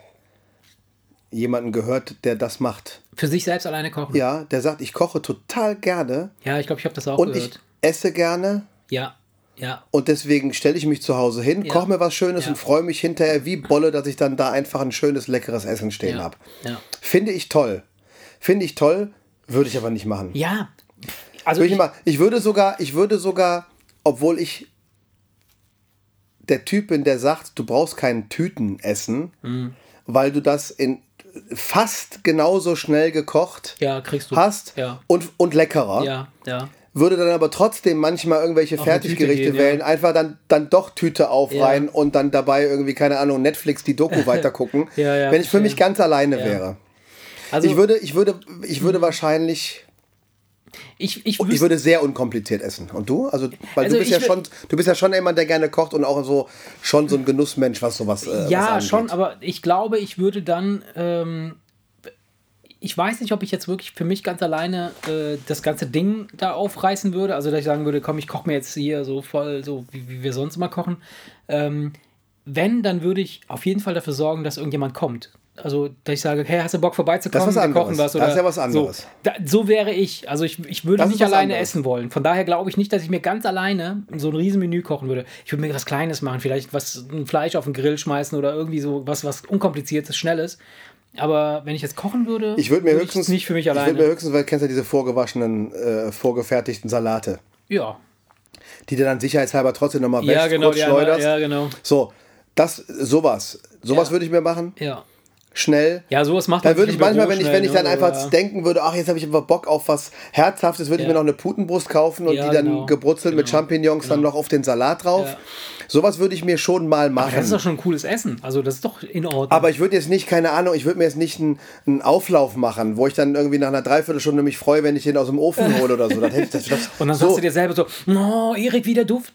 jemanden gehört, der das macht. Für sich selbst alleine kochen. Ja, der sagt, ich koche total gerne Ja, ich glaube, ich habe das auch und gehört. ich esse gerne Ja, ja. Und deswegen stelle ich mich zu Hause hin, Ja. koche mir was Schönes Ja. und freue mich hinterher wie Bolle, dass ich dann da einfach ein schönes, leckeres Essen stehen habe. Finde ich toll. Finde ich toll, würde ich aber nicht machen. ja. Also Würde ich, ich, ich würde sogar, ich würde sogar, obwohl ich der Typ bin, der sagt, du brauchst keinen Tüten essen, Mhm. weil du das in fast genauso schnell gekocht ja, kriegst du. hast Ja. und, und leckerer Ja, ja. Würde dann aber trotzdem manchmal irgendwelche Fertiggerichte gehen, ja. wählen, einfach dann, dann doch Tüte aufreihen Ja. und dann dabei irgendwie, keine Ahnung, Netflix die Doku weitergucken, Ja, ja, wenn ich für mich ganz alleine wäre. Also Ich würde, ich würde, ich würde wahrscheinlich, ich, ich, ich würde sehr unkompliziert essen. Und du? Also, weil Also du bist ja schon, du bist ja schon jemand, der gerne kocht und auch so schon so ein Genussmensch, was sowas. Äh, ja, was schon, aber ich glaube, ich würde dann. Ähm, ich weiß nicht, ob ich jetzt wirklich für mich ganz alleine äh, das ganze Ding da aufreißen würde. Also, dass ich sagen würde, komm, ich koche mir jetzt hier so voll, so wie, wie wir sonst immer kochen. Ähm, wenn, dann würde ich auf jeden Fall dafür sorgen, dass irgendjemand kommt. Also, dass ich sage, hey, hast du Bock vorbeizukommen? Das ist was kochen was. Das Oder ist ja was anderes. So, da, so wäre ich. Also, ich, ich würde Das nicht alleine anderes. essen wollen. Von daher glaube ich nicht, dass ich mir ganz alleine so ein Riesenmenü kochen würde. Ich würde mir was Kleines machen, vielleicht was ein Fleisch auf den Grill schmeißen oder irgendwie so was, was unkompliziertes, schnelles. Aber wenn ich jetzt kochen würde, Ich würde mir höchstens, nicht für mich ich alleine. würde mir höchstens, weil du kennst ja diese vorgewaschenen, äh, vorgefertigten Salate, ja, die du dann sicherheitshalber trotzdem nochmal wäschst, ja, genau, kurz die einmal, schleuderst. ja, genau. So, das, sowas. Sowas Ja. würde ich mir machen. Ja. Schnell. Ja, sowas macht Da man würde ich manchmal, wenn ich, wenn ich ne, dann einfach oder- denken würde, ach, jetzt habe ich einfach Bock auf was Herzhaftes, würde ich Ja. mir noch eine Putenbrust kaufen und Ja, die dann genau. gebrutzelt mit Genau. Champignons dann noch auf den Salat drauf. Ja. Sowas würde ich mir schon mal machen. Das ist doch schon ein cooles Essen. Also, das ist doch in Ordnung. Aber ich würde jetzt nicht, keine Ahnung, ich würde mir jetzt nicht einen, einen Auflauf machen, wo ich dann irgendwie nach einer Dreiviertelstunde mich freue, wenn ich den aus dem Ofen hole oder so. Das, ich- das, das, und dann so. sagst du dir selber so, oh, Erik, wie der Duft.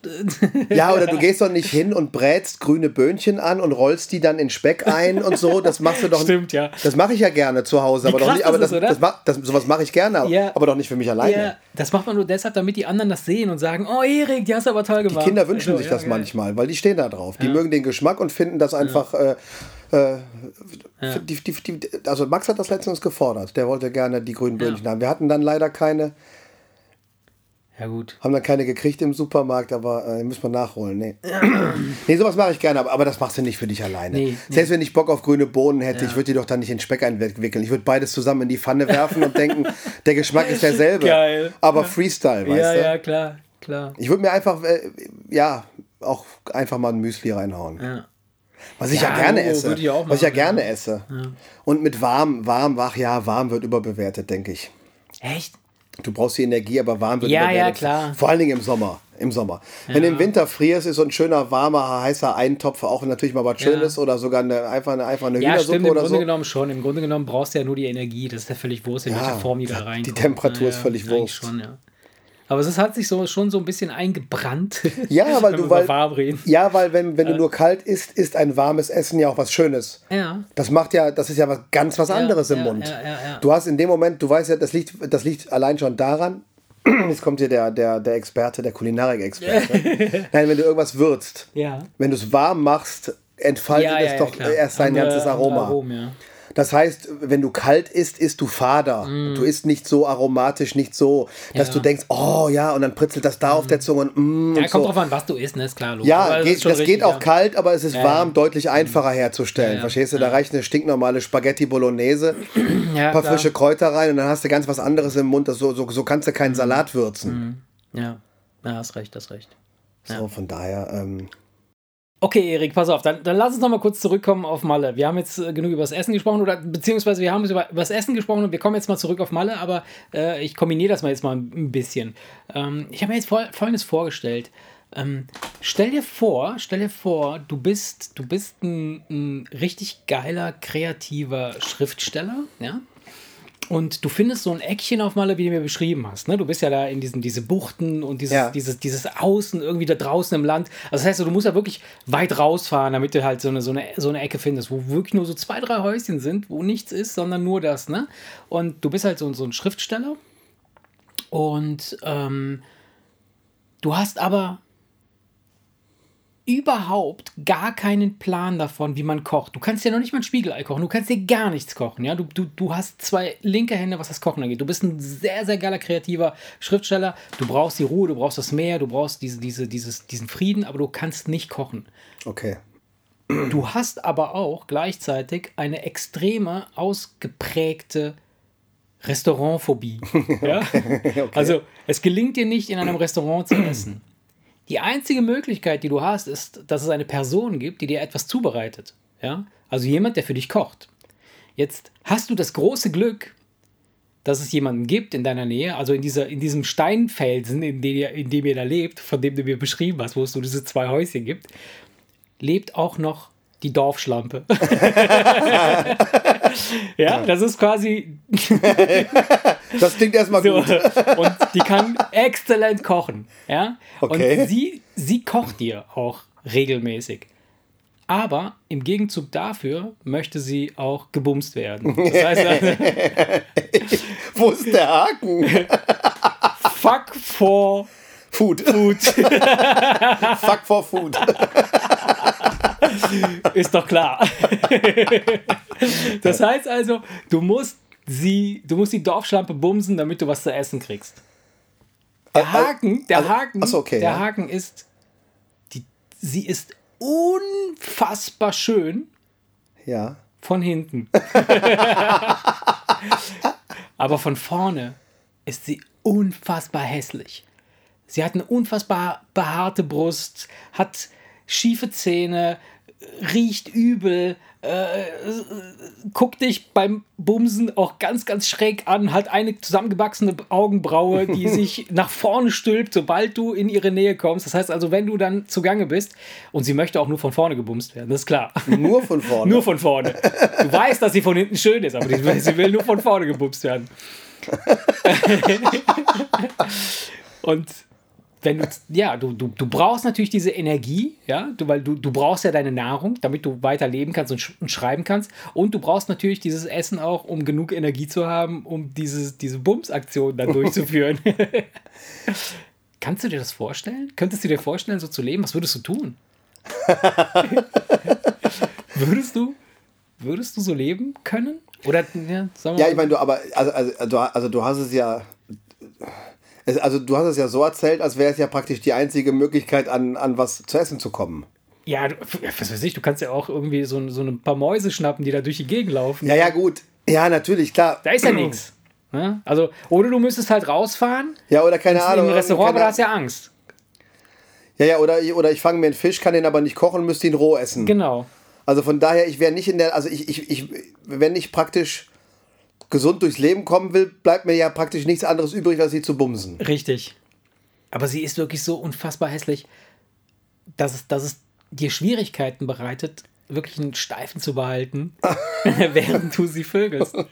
Ja, oder du gehst doch nicht hin und brätst grüne Böhnchen an und rollst die dann in Speck ein und so. Das machst du doch Stimmt, ja. Das mache ich ja gerne zu Hause, aber doch nicht. Aber ist das, das, das, das, sowas mache ich gerne, aber, Ja. aber doch nicht für mich alleine. Ja, das macht man nur deshalb, damit die anderen das sehen und sagen, oh Erik, die hast du aber toll gemacht. Die Kinder wünschen Also, sich ja, das geil. manchmal, weil die stehen da drauf. Die mögen den Geschmack und finden das einfach. Äh, äh, die, die, die, also Max hat das letztens gefordert. Der wollte gerne die grünen Böhnchen haben. Wir hatten dann leider keine, Ja, gut. haben dann keine gekriegt im Supermarkt, aber äh, müssen wir nachholen. Nee, nee sowas mache ich gerne, aber, aber das machst du nicht für dich alleine. Nee, Selbst wenn ich Bock auf grüne Bohnen hätte, ich würde die doch dann nicht in Speck einwickeln. Ich würde beides zusammen in die Pfanne werfen und denken, der Geschmack ist derselbe. Geil. Aber Freestyle, weißt ja, du? ja, klar, klar. Ich würde mir einfach, äh, ja, auch einfach mal ein Müsli reinhauen. Ja. Was ich ja, Ja, gerne Logo esse. ich auch was ich ja machen, gerne esse. Und mit warm, warm, wach, ja, warm wird überbewertet, denke ich. Echt? Du brauchst die Energie, aber warm wird Ja, ja, klar. Vor allen Dingen im Sommer. Im Sommer. Wenn du im Winter frierst, ist so ein schöner, warmer, heißer Eintopf auch natürlich mal was Ja. Schönes oder sogar eine, einfach eine, einfach eine Ja, Hühnersuppe stimmt, im oder Grunde so. genommen schon. Im Grunde genommen brauchst du ja nur die Energie. Das ist ja völlig wurscht, in Ja, welcher Form die da die reinkommt. Temperatur Ja, ist völlig Wurst. Schon, ja. Aber es hat sich so, schon so ein bisschen eingebrannt. Ja, weil du, weil, warm reden. ja, weil wenn, wenn du nur kalt isst, ist ein warmes Essen ja auch was Schönes. Ja. Das macht ja, das ist ja was ganz was anderes im ja, Mund. ja, ja, ja. Du hast in dem Moment, du weißt ja, das liegt, das liegt allein schon daran, jetzt kommt hier der, der, der Experte, der Kulinarik-Experte. Nein, wenn du irgendwas würzt, Ja. wenn du es warm machst, entfaltet es doch erst sein ganzes Aroma. Aromen, ja. Das heißt, wenn du kalt isst, isst du fader. Du isst nicht so aromatisch, nicht so, dass Mm. Ja. du denkst, oh ja, und dann pritzelt das da auf der Zunge und mm, Ja, und kommt so. drauf an, was du isst, ne? ist klar. Logisch. Ja, Aber geht, das richtig, geht auch ja. kalt, aber es ist Ja, warm deutlich einfacher herzustellen. Verstehst du? Da reicht eine stinknormale Spaghetti Bolognese, Ja, ein paar klar. frische Kräuter rein und dann hast du ganz was anderes im Mund. Das so, so, so kannst du keinen Salat würzen. Ja, ja, hast recht, hast recht. So, von daher, ähm, Okay, Erik, pass auf, dann, dann lass uns noch mal kurz zurückkommen auf Malle. Wir haben jetzt äh, genug über das Essen gesprochen, oder beziehungsweise wir haben über, über das Essen gesprochen und wir kommen jetzt mal zurück auf Malle, aber äh, ich kombiniere das mal jetzt mal ein bisschen. Ähm, ich habe mir jetzt fol Folgendes vorgestellt. Ähm, stell dir vor, stell dir vor, du bist, du bist ein, ein richtig geiler, kreativer Schriftsteller, ja? Und du findest so ein Eckchen auf Malle, wie du mir beschrieben hast. Ne? Du bist ja da in diesen diese Buchten und dieses, Ja. dieses, dieses Außen irgendwie da draußen im Land. Also das heißt, du musst ja wirklich weit rausfahren, damit du halt so eine, so eine, so eine Ecke findest, wo wirklich nur so zwei, drei Häuschen sind, wo nichts ist, sondern nur das. Ne? Und du bist halt so, so ein Schriftsteller. Und ähm, du hast aber überhaupt gar keinen Plan davon, wie man kocht. Du kannst ja noch nicht mal ein Spiegelei kochen, du kannst dir gar nichts kochen. Ja? Du, du, du hast zwei linke Hände, was das Kochen angeht. Du bist ein sehr, sehr geiler, kreativer Schriftsteller. Du brauchst die Ruhe, du brauchst das Meer, du brauchst diese, diese, dieses, diesen Frieden, aber du kannst nicht kochen. okay. Du hast aber auch gleichzeitig eine extreme, ausgeprägte Restaurantphobie. Ja? Also es gelingt dir nicht, in einem Restaurant zu essen. Die einzige Möglichkeit, die du hast, ist, dass es eine Person gibt, die dir etwas zubereitet. Ja? Also jemand, der für dich kocht. Jetzt hast du das große Glück, dass es jemanden gibt in deiner Nähe, also in, dieser, in diesem Steinfelsen, in dem, ihr, in dem ihr da lebt, von dem du mir beschrieben hast, wo es so diese zwei Häuschen gibt, lebt auch noch die Dorfschlampe. ja, das ist quasi Das klingt erstmal so. gut. Und die kann exzellent kochen. Ja? Okay. Und sie, sie kocht dir auch regelmäßig. Aber im Gegenzug dafür möchte sie auch gebumst werden. Das heißt also, Wo ist der Haken? fuck for Food. food. Fuck for food. Ist doch klar. Das heißt also, du musst sie, du musst die Dorfschlampe bumsen, damit du was zu essen kriegst. Der Haken, der also- Haken, ach so, okay, der ja. Haken ist, die, sie ist unfassbar schön Ja. von hinten. Aber von vorne ist sie unfassbar hässlich. Sie hat eine unfassbar behaarte Brust, hat schiefe Zähne, riecht übel, äh, guckt dich beim Bumsen auch ganz, ganz schräg an, hat eine zusammengewachsene Augenbraue, die sich nach vorne stülpt, sobald du in ihre Nähe kommst. Das heißt also, wenn du dann zugange bist, und sie möchte auch nur von vorne gebumst werden, das ist klar. Nur von vorne. Nur von vorne. Du weißt, dass sie von hinten schön ist, aber die, sie will nur von vorne gebumst werden. Und wenn du, ja, du, du, du brauchst natürlich diese Energie, ja, du, weil du, du brauchst ja deine Nahrung, damit du weiter leben kannst und, sch und schreiben kannst. Und du brauchst natürlich dieses Essen auch, um genug Energie zu haben, um dieses, diese Bums-Aktion dann durchzuführen. Kannst du dir das vorstellen? Könntest du dir vorstellen, so zu leben? Was würdest du tun? würdest du, würdest du so leben können? Oder, ja, Ja, ich meine, du, aber, also, also, also du hast es ja. Also du hast es ja so erzählt, als wäre es ja praktisch die einzige Möglichkeit, an, an was zu essen zu kommen. Ja, du, was weiß ich, du kannst ja auch irgendwie so, so ein paar Mäuse schnappen, die da durch die Gegend laufen. Ja, ja, gut. Ja, natürlich, klar. Da ist ja nichts. Ne? Also, oder du müsstest halt rausfahren Ja, oder keine in Ahnung. ein Restaurant, aber da hast ja Angst. ja, ja, oder, oder ich fange mir einen Fisch, kann den aber nicht kochen, müsste ihn roh essen. Genau. Also von daher, ich wäre nicht in der, also ich, ich, ich, wenn ich praktisch gesund durchs Leben kommen will, bleibt mir ja praktisch nichts anderes übrig, als sie zu bumsen. Richtig. Aber sie ist wirklich so unfassbar hässlich, dass es, dass es dir Schwierigkeiten bereitet, wirklich einen Steifen zu behalten, während du sie vögelst.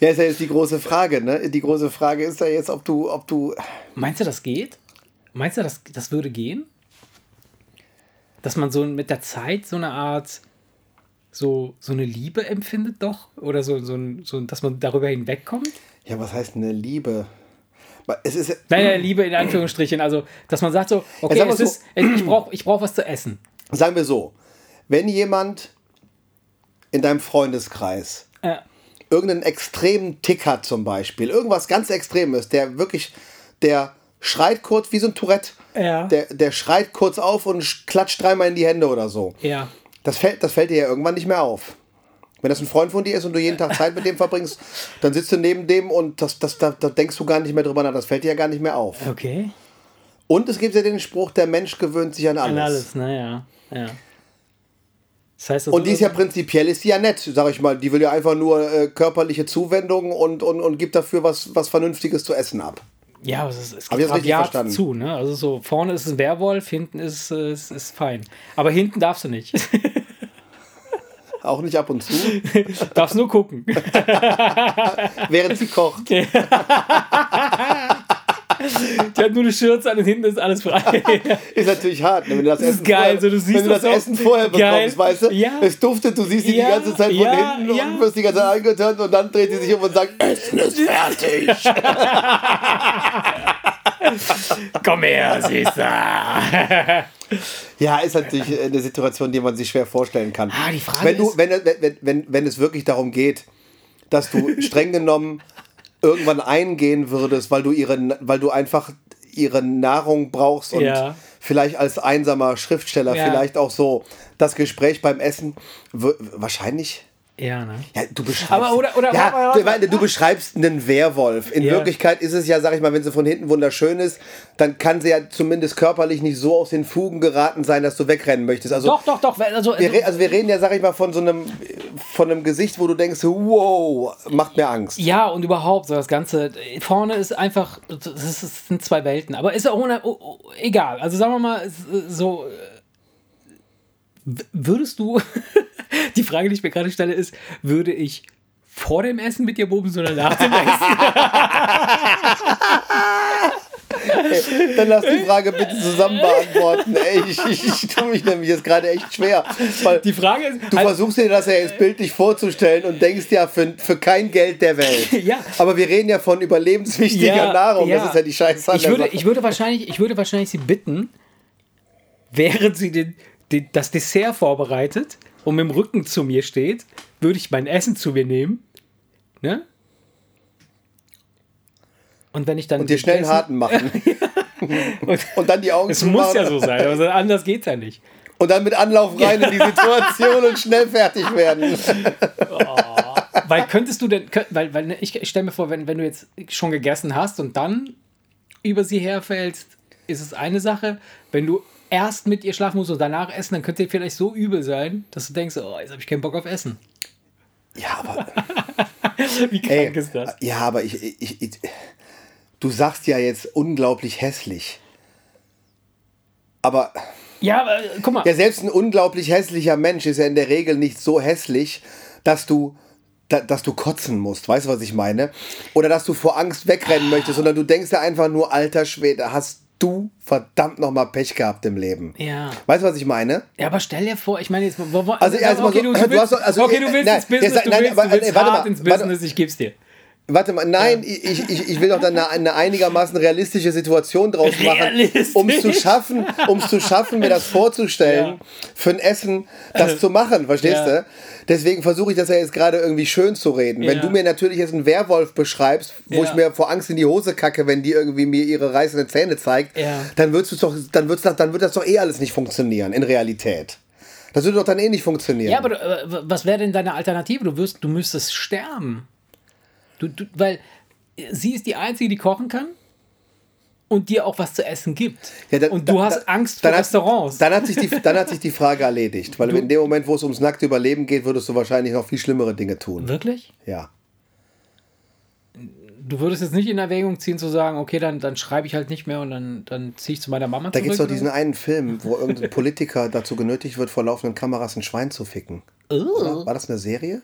Ja, ist ja jetzt die große Frage, ne? Die große Frage ist ja jetzt, ob du, ob du. Meinst du, das geht? Meinst du, das, das würde gehen? Dass man so mit der Zeit so eine Art, so, so eine Liebe empfindet doch? Oder so, so, so, dass man darüber hinwegkommt? Ja, was heißt eine Liebe? Es ist. Naja, Liebe in Anführungsstrichen. Also, dass man sagt so, okay, mal es so- ist, ich brauche ich brauch was zu essen. Sagen wir so, wenn jemand in deinem Freundeskreis Äh, irgendeinen extremen Tick hat zum Beispiel, irgendwas ganz Extremes, der wirklich, der schreit kurz wie so ein Tourette, Ja. der, der schreit kurz auf und sch- klatscht dreimal in die Hände oder so. ja. Das fällt, das fällt dir ja irgendwann nicht mehr auf. Wenn das ein Freund von dir ist und du jeden Tag Zeit mit dem verbringst, dann sitzt du neben dem und das, das, da, da denkst du gar nicht mehr drüber nach. Das fällt dir ja gar nicht mehr auf. Okay. Und es gibt ja den Spruch, der Mensch gewöhnt sich an alles. An alles, naja. Ja. Das heißt, das Und die ist ja prinzipiell ist die ja nett, sag ich mal. Die will ja einfach nur äh, körperliche Zuwendung und, und, und gibt dafür was, was Vernünftiges zu essen ab. Ja, aber es, ist, es geht rabiat zu, ne? Also so vorne ist ein Werwolf, hinten ist es ist, ist fein. Aber hinten darfst du nicht. Auch nicht ab und zu, darfst nur gucken. während sie kocht. Die hat nur eine Schürze an und hinten ist alles frei. Ist natürlich hart, ne? wenn du das, Essen geil, vorher, so, du wenn du das das so. Essen vorher Geil. bekommst, weißt du? Ja. Es duftet, du siehst sie Ja, die ganze Zeit von ja, hinten ja. und wirst die ganze Zeit angetönt und dann dreht sie sich um und sagt, Essen ist fertig. Komm her, Süßer. Ja, ist natürlich eine Situation, die man sich schwer vorstellen kann. Ah, die Frage wenn, du, wenn, wenn, wenn, wenn es wirklich darum geht, dass du streng genommen irgendwann eingehen würdest, weil du, ihre, weil du einfach ihre Nahrung brauchst und Ja. vielleicht als einsamer Schriftsteller, Ja. vielleicht auch so das Gespräch beim Essen, wahrscheinlich. Ja, ne? Ja, du beschreibst, Aber oder- oder- ja, warte, weil du beschreibst einen Werwolf. In Ja. Wirklichkeit ist es ja, sag ich mal, wenn sie von hinten wunderschön ist, dann kann sie ja zumindest körperlich nicht so aus den Fugen geraten sein, dass du wegrennen möchtest. Also Doch, doch, doch. Also, wir, also wir reden ja, sag ich mal, von so einem, von einem Gesicht, wo du denkst, wow, macht mir Angst. Ja, und überhaupt, so das Ganze. Vorne ist einfach, das, ist, das sind zwei Welten. Aber ist auch ohne, oh, oh, egal. Also sagen wir mal, es- so. Würdest du, die Frage, die ich mir gerade stelle, ist, würde ich vor dem Essen mit dir bumsen oder nach dem Essen? Dann lass die Frage bitte zusammen beantworten. Ey, ich, ich, ich tue mich nämlich jetzt gerade echt schwer. Weil Die Frage ist, du also- versuchst dir das ja jetzt bildlich vorzustellen und denkst ja für, für kein Geld der Welt. Ja. Aber wir reden ja von überlebenswichtiger Nahrung. Das ist ja die Scheiße ich würde, Sache. ich würde wahrscheinlich, ich würde wahrscheinlich sie bitten, während sie den, den, das Dessert vorbereitet und mit dem Rücken zu mir steht, würde ich mein Essen zu mir nehmen. Ne? Und wenn ich dann. und dir schnell einen harten machen. Und, Und dann die Augen es muss ja so sein, also anders geht's ja nicht. Und dann mit Anlauf rein in die Situation und schnell fertig werden. Weil könntest du denn, weil, weil ne, ich, ich stelle mir vor, wenn, wenn du jetzt schon gegessen hast und dann über sie herfällst, ist es eine Sache. Wenn du erst mit ihr schlafen musst und danach essen, dann könnte dir vielleicht so übel sein, dass du denkst, oh, jetzt habe ich keinen Bock auf Essen. Ja, aber, Wie krank ey, ist das? ja, aber ich, ich, ich, du sagst ja jetzt unglaublich hässlich. Aber Ja, aber äh, guck mal. ja, selbst ein unglaublich hässlicher Mensch ist ja in der Regel nicht so hässlich, dass du, da, dass du kotzen musst. Weißt du, was ich meine? Oder dass du vor Angst wegrennen möchtest, sondern du denkst ja einfach nur, alter Schwede, hast du verdammt nochmal Pech gehabt im Leben. Ja. Weißt du, was ich meine? ja, aber stell dir vor, ich meine jetzt, wo, wo, Also, mal okay, so, du, du du willst, hast also, okay, du äh, willst nein, ins Business, jetzt- du nein, willst, aber, du willst äh, warte mal, ins warte- Business, ich geb's dir. Warte mal, nein, ich, ich, ich will doch dann eine, eine einigermaßen realistische Situation draus machen, um es zu schaffen, um es zu schaffen, mir das vorzustellen, für ein Essen das zu machen, verstehst Ja. du? Deswegen versuche ich das ja jetzt gerade irgendwie schön zu reden. Wenn Ja. du mir natürlich jetzt einen Werwolf beschreibst, wo Ja. ich mir vor Angst in die Hose kacke, wenn die irgendwie mir ihre reißenden Zähne zeigt, Ja. dann, wird's doch, dann, wird's doch, dann wird das doch eh alles nicht funktionieren in Realität. Das würde doch dann eh nicht funktionieren. Ja, aber du, äh, was wäre denn deine Alternative? Du, wirst, du müsstest sterben. Du, du, weil sie ist die Einzige, die kochen kann und dir auch was zu essen gibt. Ja, dann- und du dann- hast dann- Angst vor dann hat- Restaurants. Dann hat, sich die, dann hat sich die Frage erledigt. Weil in dem Moment, wo es ums nackte Überleben geht, würdest du wahrscheinlich noch viel schlimmere Dinge tun. Wirklich? Ja. Du würdest jetzt nicht in Erwägung ziehen zu sagen, okay, dann, dann schreibe ich halt nicht mehr und dann, dann ziehe ich zu meiner Mama Da gibt es doch zurück. diesen einen Film, wo irgendein Politiker dazu genötigt wird, vor laufenden Kameras ein Schwein zu ficken. Oder? War das eine Serie?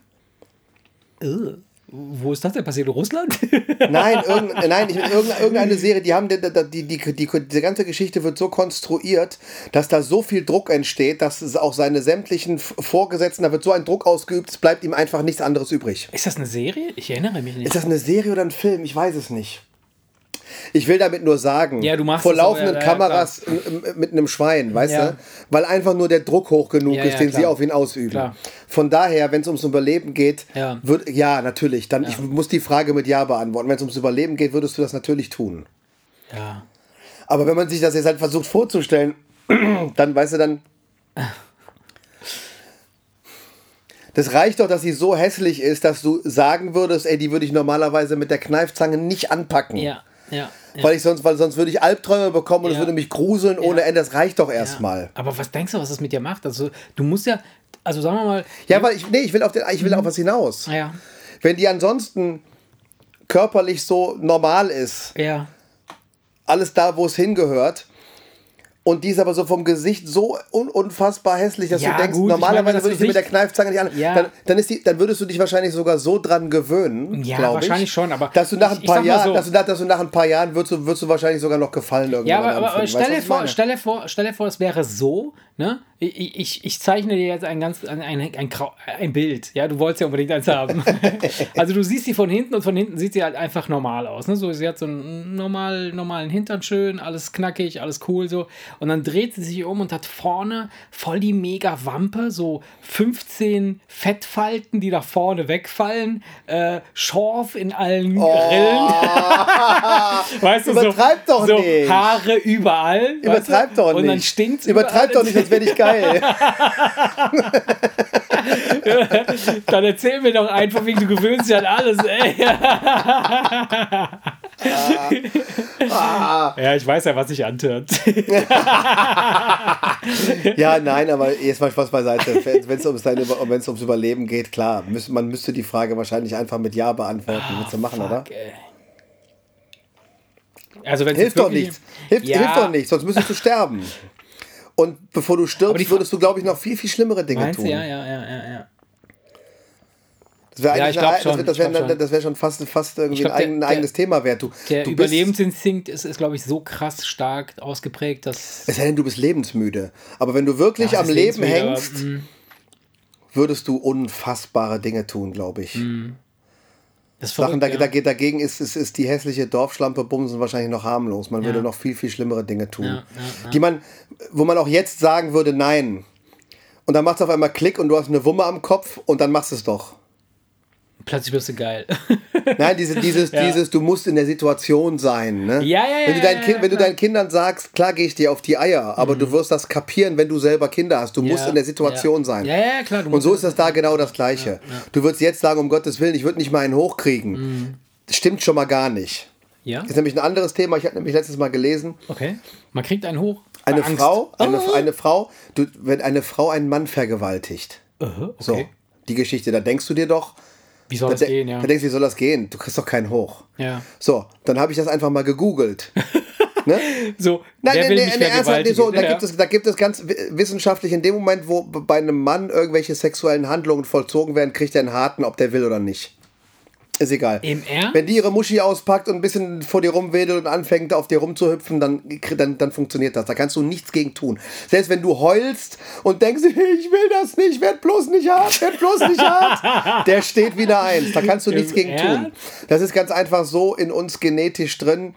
Uh. Wo ist das denn passiert? In Russland? Nein, irgend, nein, ich, irgendeine, Serie, die haben die, die, die, die, die ganze Geschichte wird so konstruiert, dass da so viel Druck entsteht, dass es auch seine sämtlichen Vorgesetzten, da wird so ein Druck ausgeübt, es bleibt ihm einfach nichts anderes übrig. ist das eine Serie? Ich erinnere mich nicht. Ist das eine Serie oder ein Film? Ich weiß es nicht. Ich will damit nur sagen, Ja, vor laufenden ja, ja, Kameras m- mit einem Schwein, weißt Ja. du? Weil einfach nur der Druck hoch genug ist, den sie klar. auf ihn ausüben. Klar. Von daher, wenn es ums Überleben geht, Ja. Wird, ja, natürlich. Dann, Ich muss die Frage mit Ja beantworten. Wenn es ums Überleben geht, würdest du das natürlich tun. ja. Aber wenn man sich das jetzt halt versucht vorzustellen, dann weißt du dann. Das reicht doch, dass sie so hässlich ist, dass du sagen würdest, ey, die würde ich normalerweise mit der Kneifzange nicht anpacken. Ja, ja. ja. Weil ich sonst, weil sonst würde ich Albträume bekommen und es Ja. würde mich gruseln ohne Ende. Das reicht doch erstmal. Aber was denkst du, was das mit dir macht? Also, du musst ja, also sagen wir mal, Ja, weil ich, nee, ich will auf, den, ich will auf was hinaus. ja, Wenn die ansonsten körperlich so normal ist, ja, alles da, wo es hingehört. Und die ist aber so vom Gesicht so un unfassbar hässlich, dass Ja, du denkst, gut, ich normalerweise meine, würde ich sie mit der Kneifzange nicht an. Ja. Dann, dann, ist die, dann würdest du dich wahrscheinlich sogar so dran gewöhnen, Ja, glaub ich, wahrscheinlich schon, aber dass du nach ein paar Jahren, so- dass du, dass du nach ein paar Jahren würdest du, würdest du wahrscheinlich sogar noch gefallen irgendwann Ja, aber, aber, aber dir vor, stell, dir vor, stell dir vor, es wäre so, ne? Ich, ich, ich zeichne dir jetzt ein ganz ein, ein, ein, ein Bild, ja, du wolltest ja unbedingt eins haben. also du siehst sie von hinten und von hinten sieht sie halt einfach normal aus. Ne? So, sie hat so einen normal, normalen Hintern schön, alles knackig, alles cool so. Und dann dreht sie sich um und hat vorne voll die mega Wampe, so 15 Fettfalten, die nach vorne wegfallen, äh, Schorf in allen Rillen. weißt du, so, Übertreib doch so nicht. Haare überall. weißt du? Übertreib doch nicht. Und dann stinkt's Übertreib doch nicht, sonst wäre ich geil. Dann erzähl mir doch einfach, wie du gewöhnst dich an alles, ey. Ja, ich weiß ja, was sich antört. ja, nein, aber jetzt mal Spaß beiseite. Wenn es ums, ums Überleben geht, klar, müß, man müsste die Frage wahrscheinlich einfach mit Ja beantworten. Willst du machen, oder? Fuck, ey. Also wenn Hilft doch nichts. Hilft, Ja. hilft doch nichts, sonst müsstest du sterben. Und bevor du stirbst, würdest du, glaube ich, noch viel, viel schlimmere Dinge tun. Ja, ja, ja, ja, ja. Das wäre Ja, glaub schon, das, wär- das schon. das wär schon fast, fast irgendwie glaub, ein, der- eigen, der- eigenes Thema wert. Du, Der du Überlebensinstinkt ist, ist glaube ich, so krass stark ausgeprägt, dass. es sei denn, du bist lebensmüde. Aber wenn du wirklich Ja, am Leben aber, hängst, mm. würdest du unfassbare Dinge tun, glaube ich. Das Sachen, verrückt, da, ja. da, dagegen ist, ist, ist die hässliche Dorfschlampe Bumsen wahrscheinlich noch harmlos. Man würde noch viel, viel schlimmere Dinge tun. Ja, ja, ja. Die man, wo man auch jetzt sagen würde, nein. Und dann macht es auf einmal Klick und du hast eine Wumme am Kopf und dann machst du es doch. Plötzlich wirst du geil. Nein, diese, dieses, Ja. dieses, du musst in der Situation sein. Ne? Ja, ja, ja, Wenn du, deinen ja, kind, wenn du deinen Kindern sagst, klar gehe ich dir auf die Eier, aber du wirst das kapieren, wenn du selber Kinder hast. Du musst Ja, in der Situation ja. sein. Ja, ja, klar. Du Und musst so ist das da genau das Gleiche. Du würdest jetzt sagen, um Gottes Willen, ich würde nicht mal einen hochkriegen. Mhm. Stimmt schon mal gar nicht. Ja, Das ist nämlich ein anderes Thema. Ich habe nämlich letztes Mal gelesen, okay. Man kriegt einen hoch. eine Angst. Frau, eine, Ah. eine Frau, du, wenn eine Frau einen Mann vergewaltigt, Aha, okay. so, die Geschichte, da denkst du dir doch, Wie soll da, das gehen, ja? da denkst du, wie soll das gehen? Du kriegst doch keinen hoch. Ja. So, dann habe ich das einfach mal gegoogelt. ne? So, Nein, wer nee, will nee, nee, ernsthaft, nee, so, da, Ja. gibt es, da gibt es ganz wi- wissenschaftlich, in dem Moment, wo bei einem Mann irgendwelche sexuellen Handlungen vollzogen werden, kriegt er einen harten, ob der will oder nicht. Ist egal. Ernst? Wenn die ihre Muschi auspackt und ein bisschen vor dir rumwedelt und anfängt, auf dir rumzuhüpfen, dann, dann, dann funktioniert das. Da kannst du nichts gegen tun. Selbst wenn du heulst und denkst, ich will das nicht, werd bloß nicht hart, werd bloß nicht hart, der steht wieder eins. Da kannst du nichts gegen tun. Das ist ganz einfach so in uns genetisch drin,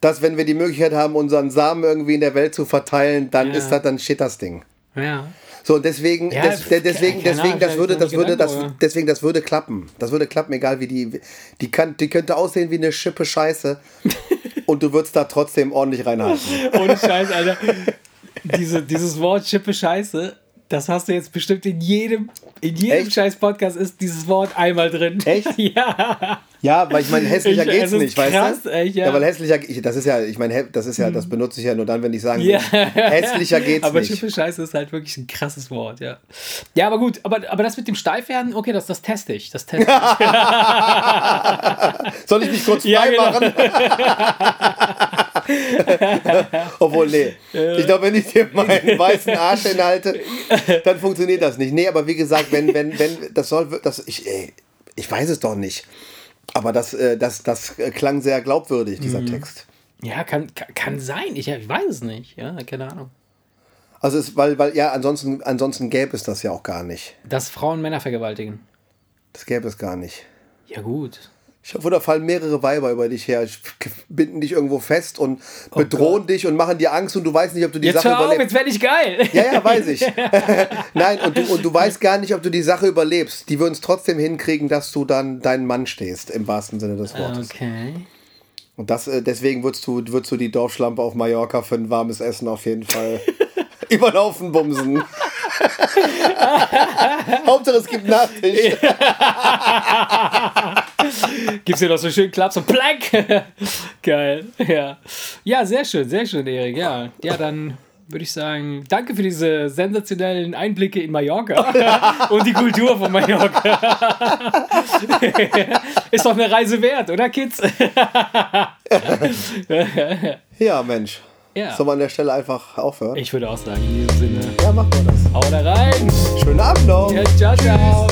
dass wenn wir die Möglichkeit haben, unseren Samen irgendwie in der Welt zu verteilen, dann Ja. ist das, dann steht das Ding. Ja. So, und deswegen, Ja, des, deswegen, Ahnung, deswegen, das würde, das würde, das, deswegen, das würde klappen. Das würde klappen, egal wie die, die kann, die könnte aussehen wie eine Schippe Scheiße. und du würdest da trotzdem ordentlich reinhalten. Ohne Scheiß, Alter. Diese, dieses Wort Schippe Scheiße, das hast du jetzt bestimmt in jedem, in jedem Echt? scheiß Podcast ist dieses Wort einmal drin. Echt? Ja. Ja, weil ich meine, hässlicher Ich- geht's nicht, weißt du? echt, ja. weil hässlicher, ich, das ist ja, ich meine, das ist ja, das benutze ich ja nur dann, wenn ich sagen will, Ja. hässlicher geht's aber nicht. Schippe Scheiße ist halt wirklich ein krasses Wort, ja. Ja, aber gut, aber, aber das mit dem Steifwerden, okay, das, das teste ich. Das teste ich. Soll ich mich kurz frei Ja, genau. machen? Obwohl, nee. Ich glaube, wenn ich dir meinen weißen Arsch hinhalte, dann funktioniert das nicht. Nee, aber wie gesagt, wenn, wenn, wenn, das soll, das, ich, ey, ich weiß es doch nicht. Aber das, äh, das, das klang sehr glaubwürdig, dieser Mhm. Text. Ja, kann, kann, sein. Ich, ich weiß es nicht. Ja, keine Ahnung. Also es, weil, weil, ja, ansonsten, ansonsten gäbe es das ja auch gar nicht. Dass Frauen Männer vergewaltigen. Das gäbe es gar nicht. Ja, gut. Ich hoffe, da fallen mehrere Weiber über dich her, binden dich irgendwo fest und bedrohen dich und machen dir Angst und du weißt nicht, ob du die Oh Jetzt Sache überlebst. jetzt werde ich geil. Ja, ja, weiß ich. Nein, und du, und du weißt gar nicht, ob du die Sache überlebst. Die würden es trotzdem hinkriegen, dass du dann dein Mann stehst, im wahrsten Sinne des Wortes. Okay. Und das, äh, deswegen würdest du, würdest du die Dorfschlampe auf Mallorca für ein warmes Essen auf jeden Fall über den Haufen bumsen. Hauptsache es gibt Nachtisch. Gibt's hier noch so schön Klaps und Plank. Geil. Ja. Ja, sehr schön, sehr schön, Erik. Ja. Ja, dann würde ich sagen, danke für diese sensationellen Einblicke in Mallorca und die Kultur von Mallorca. Ist doch eine Reise wert, oder Kids? Ja, Mensch. Ja. Sollen wir an der Stelle einfach aufhören? Ich würde auch sagen, in diesem Sinne, Ja, machen wir das. hau da rein. Schönen Abend noch. Ja, ciao, ciao.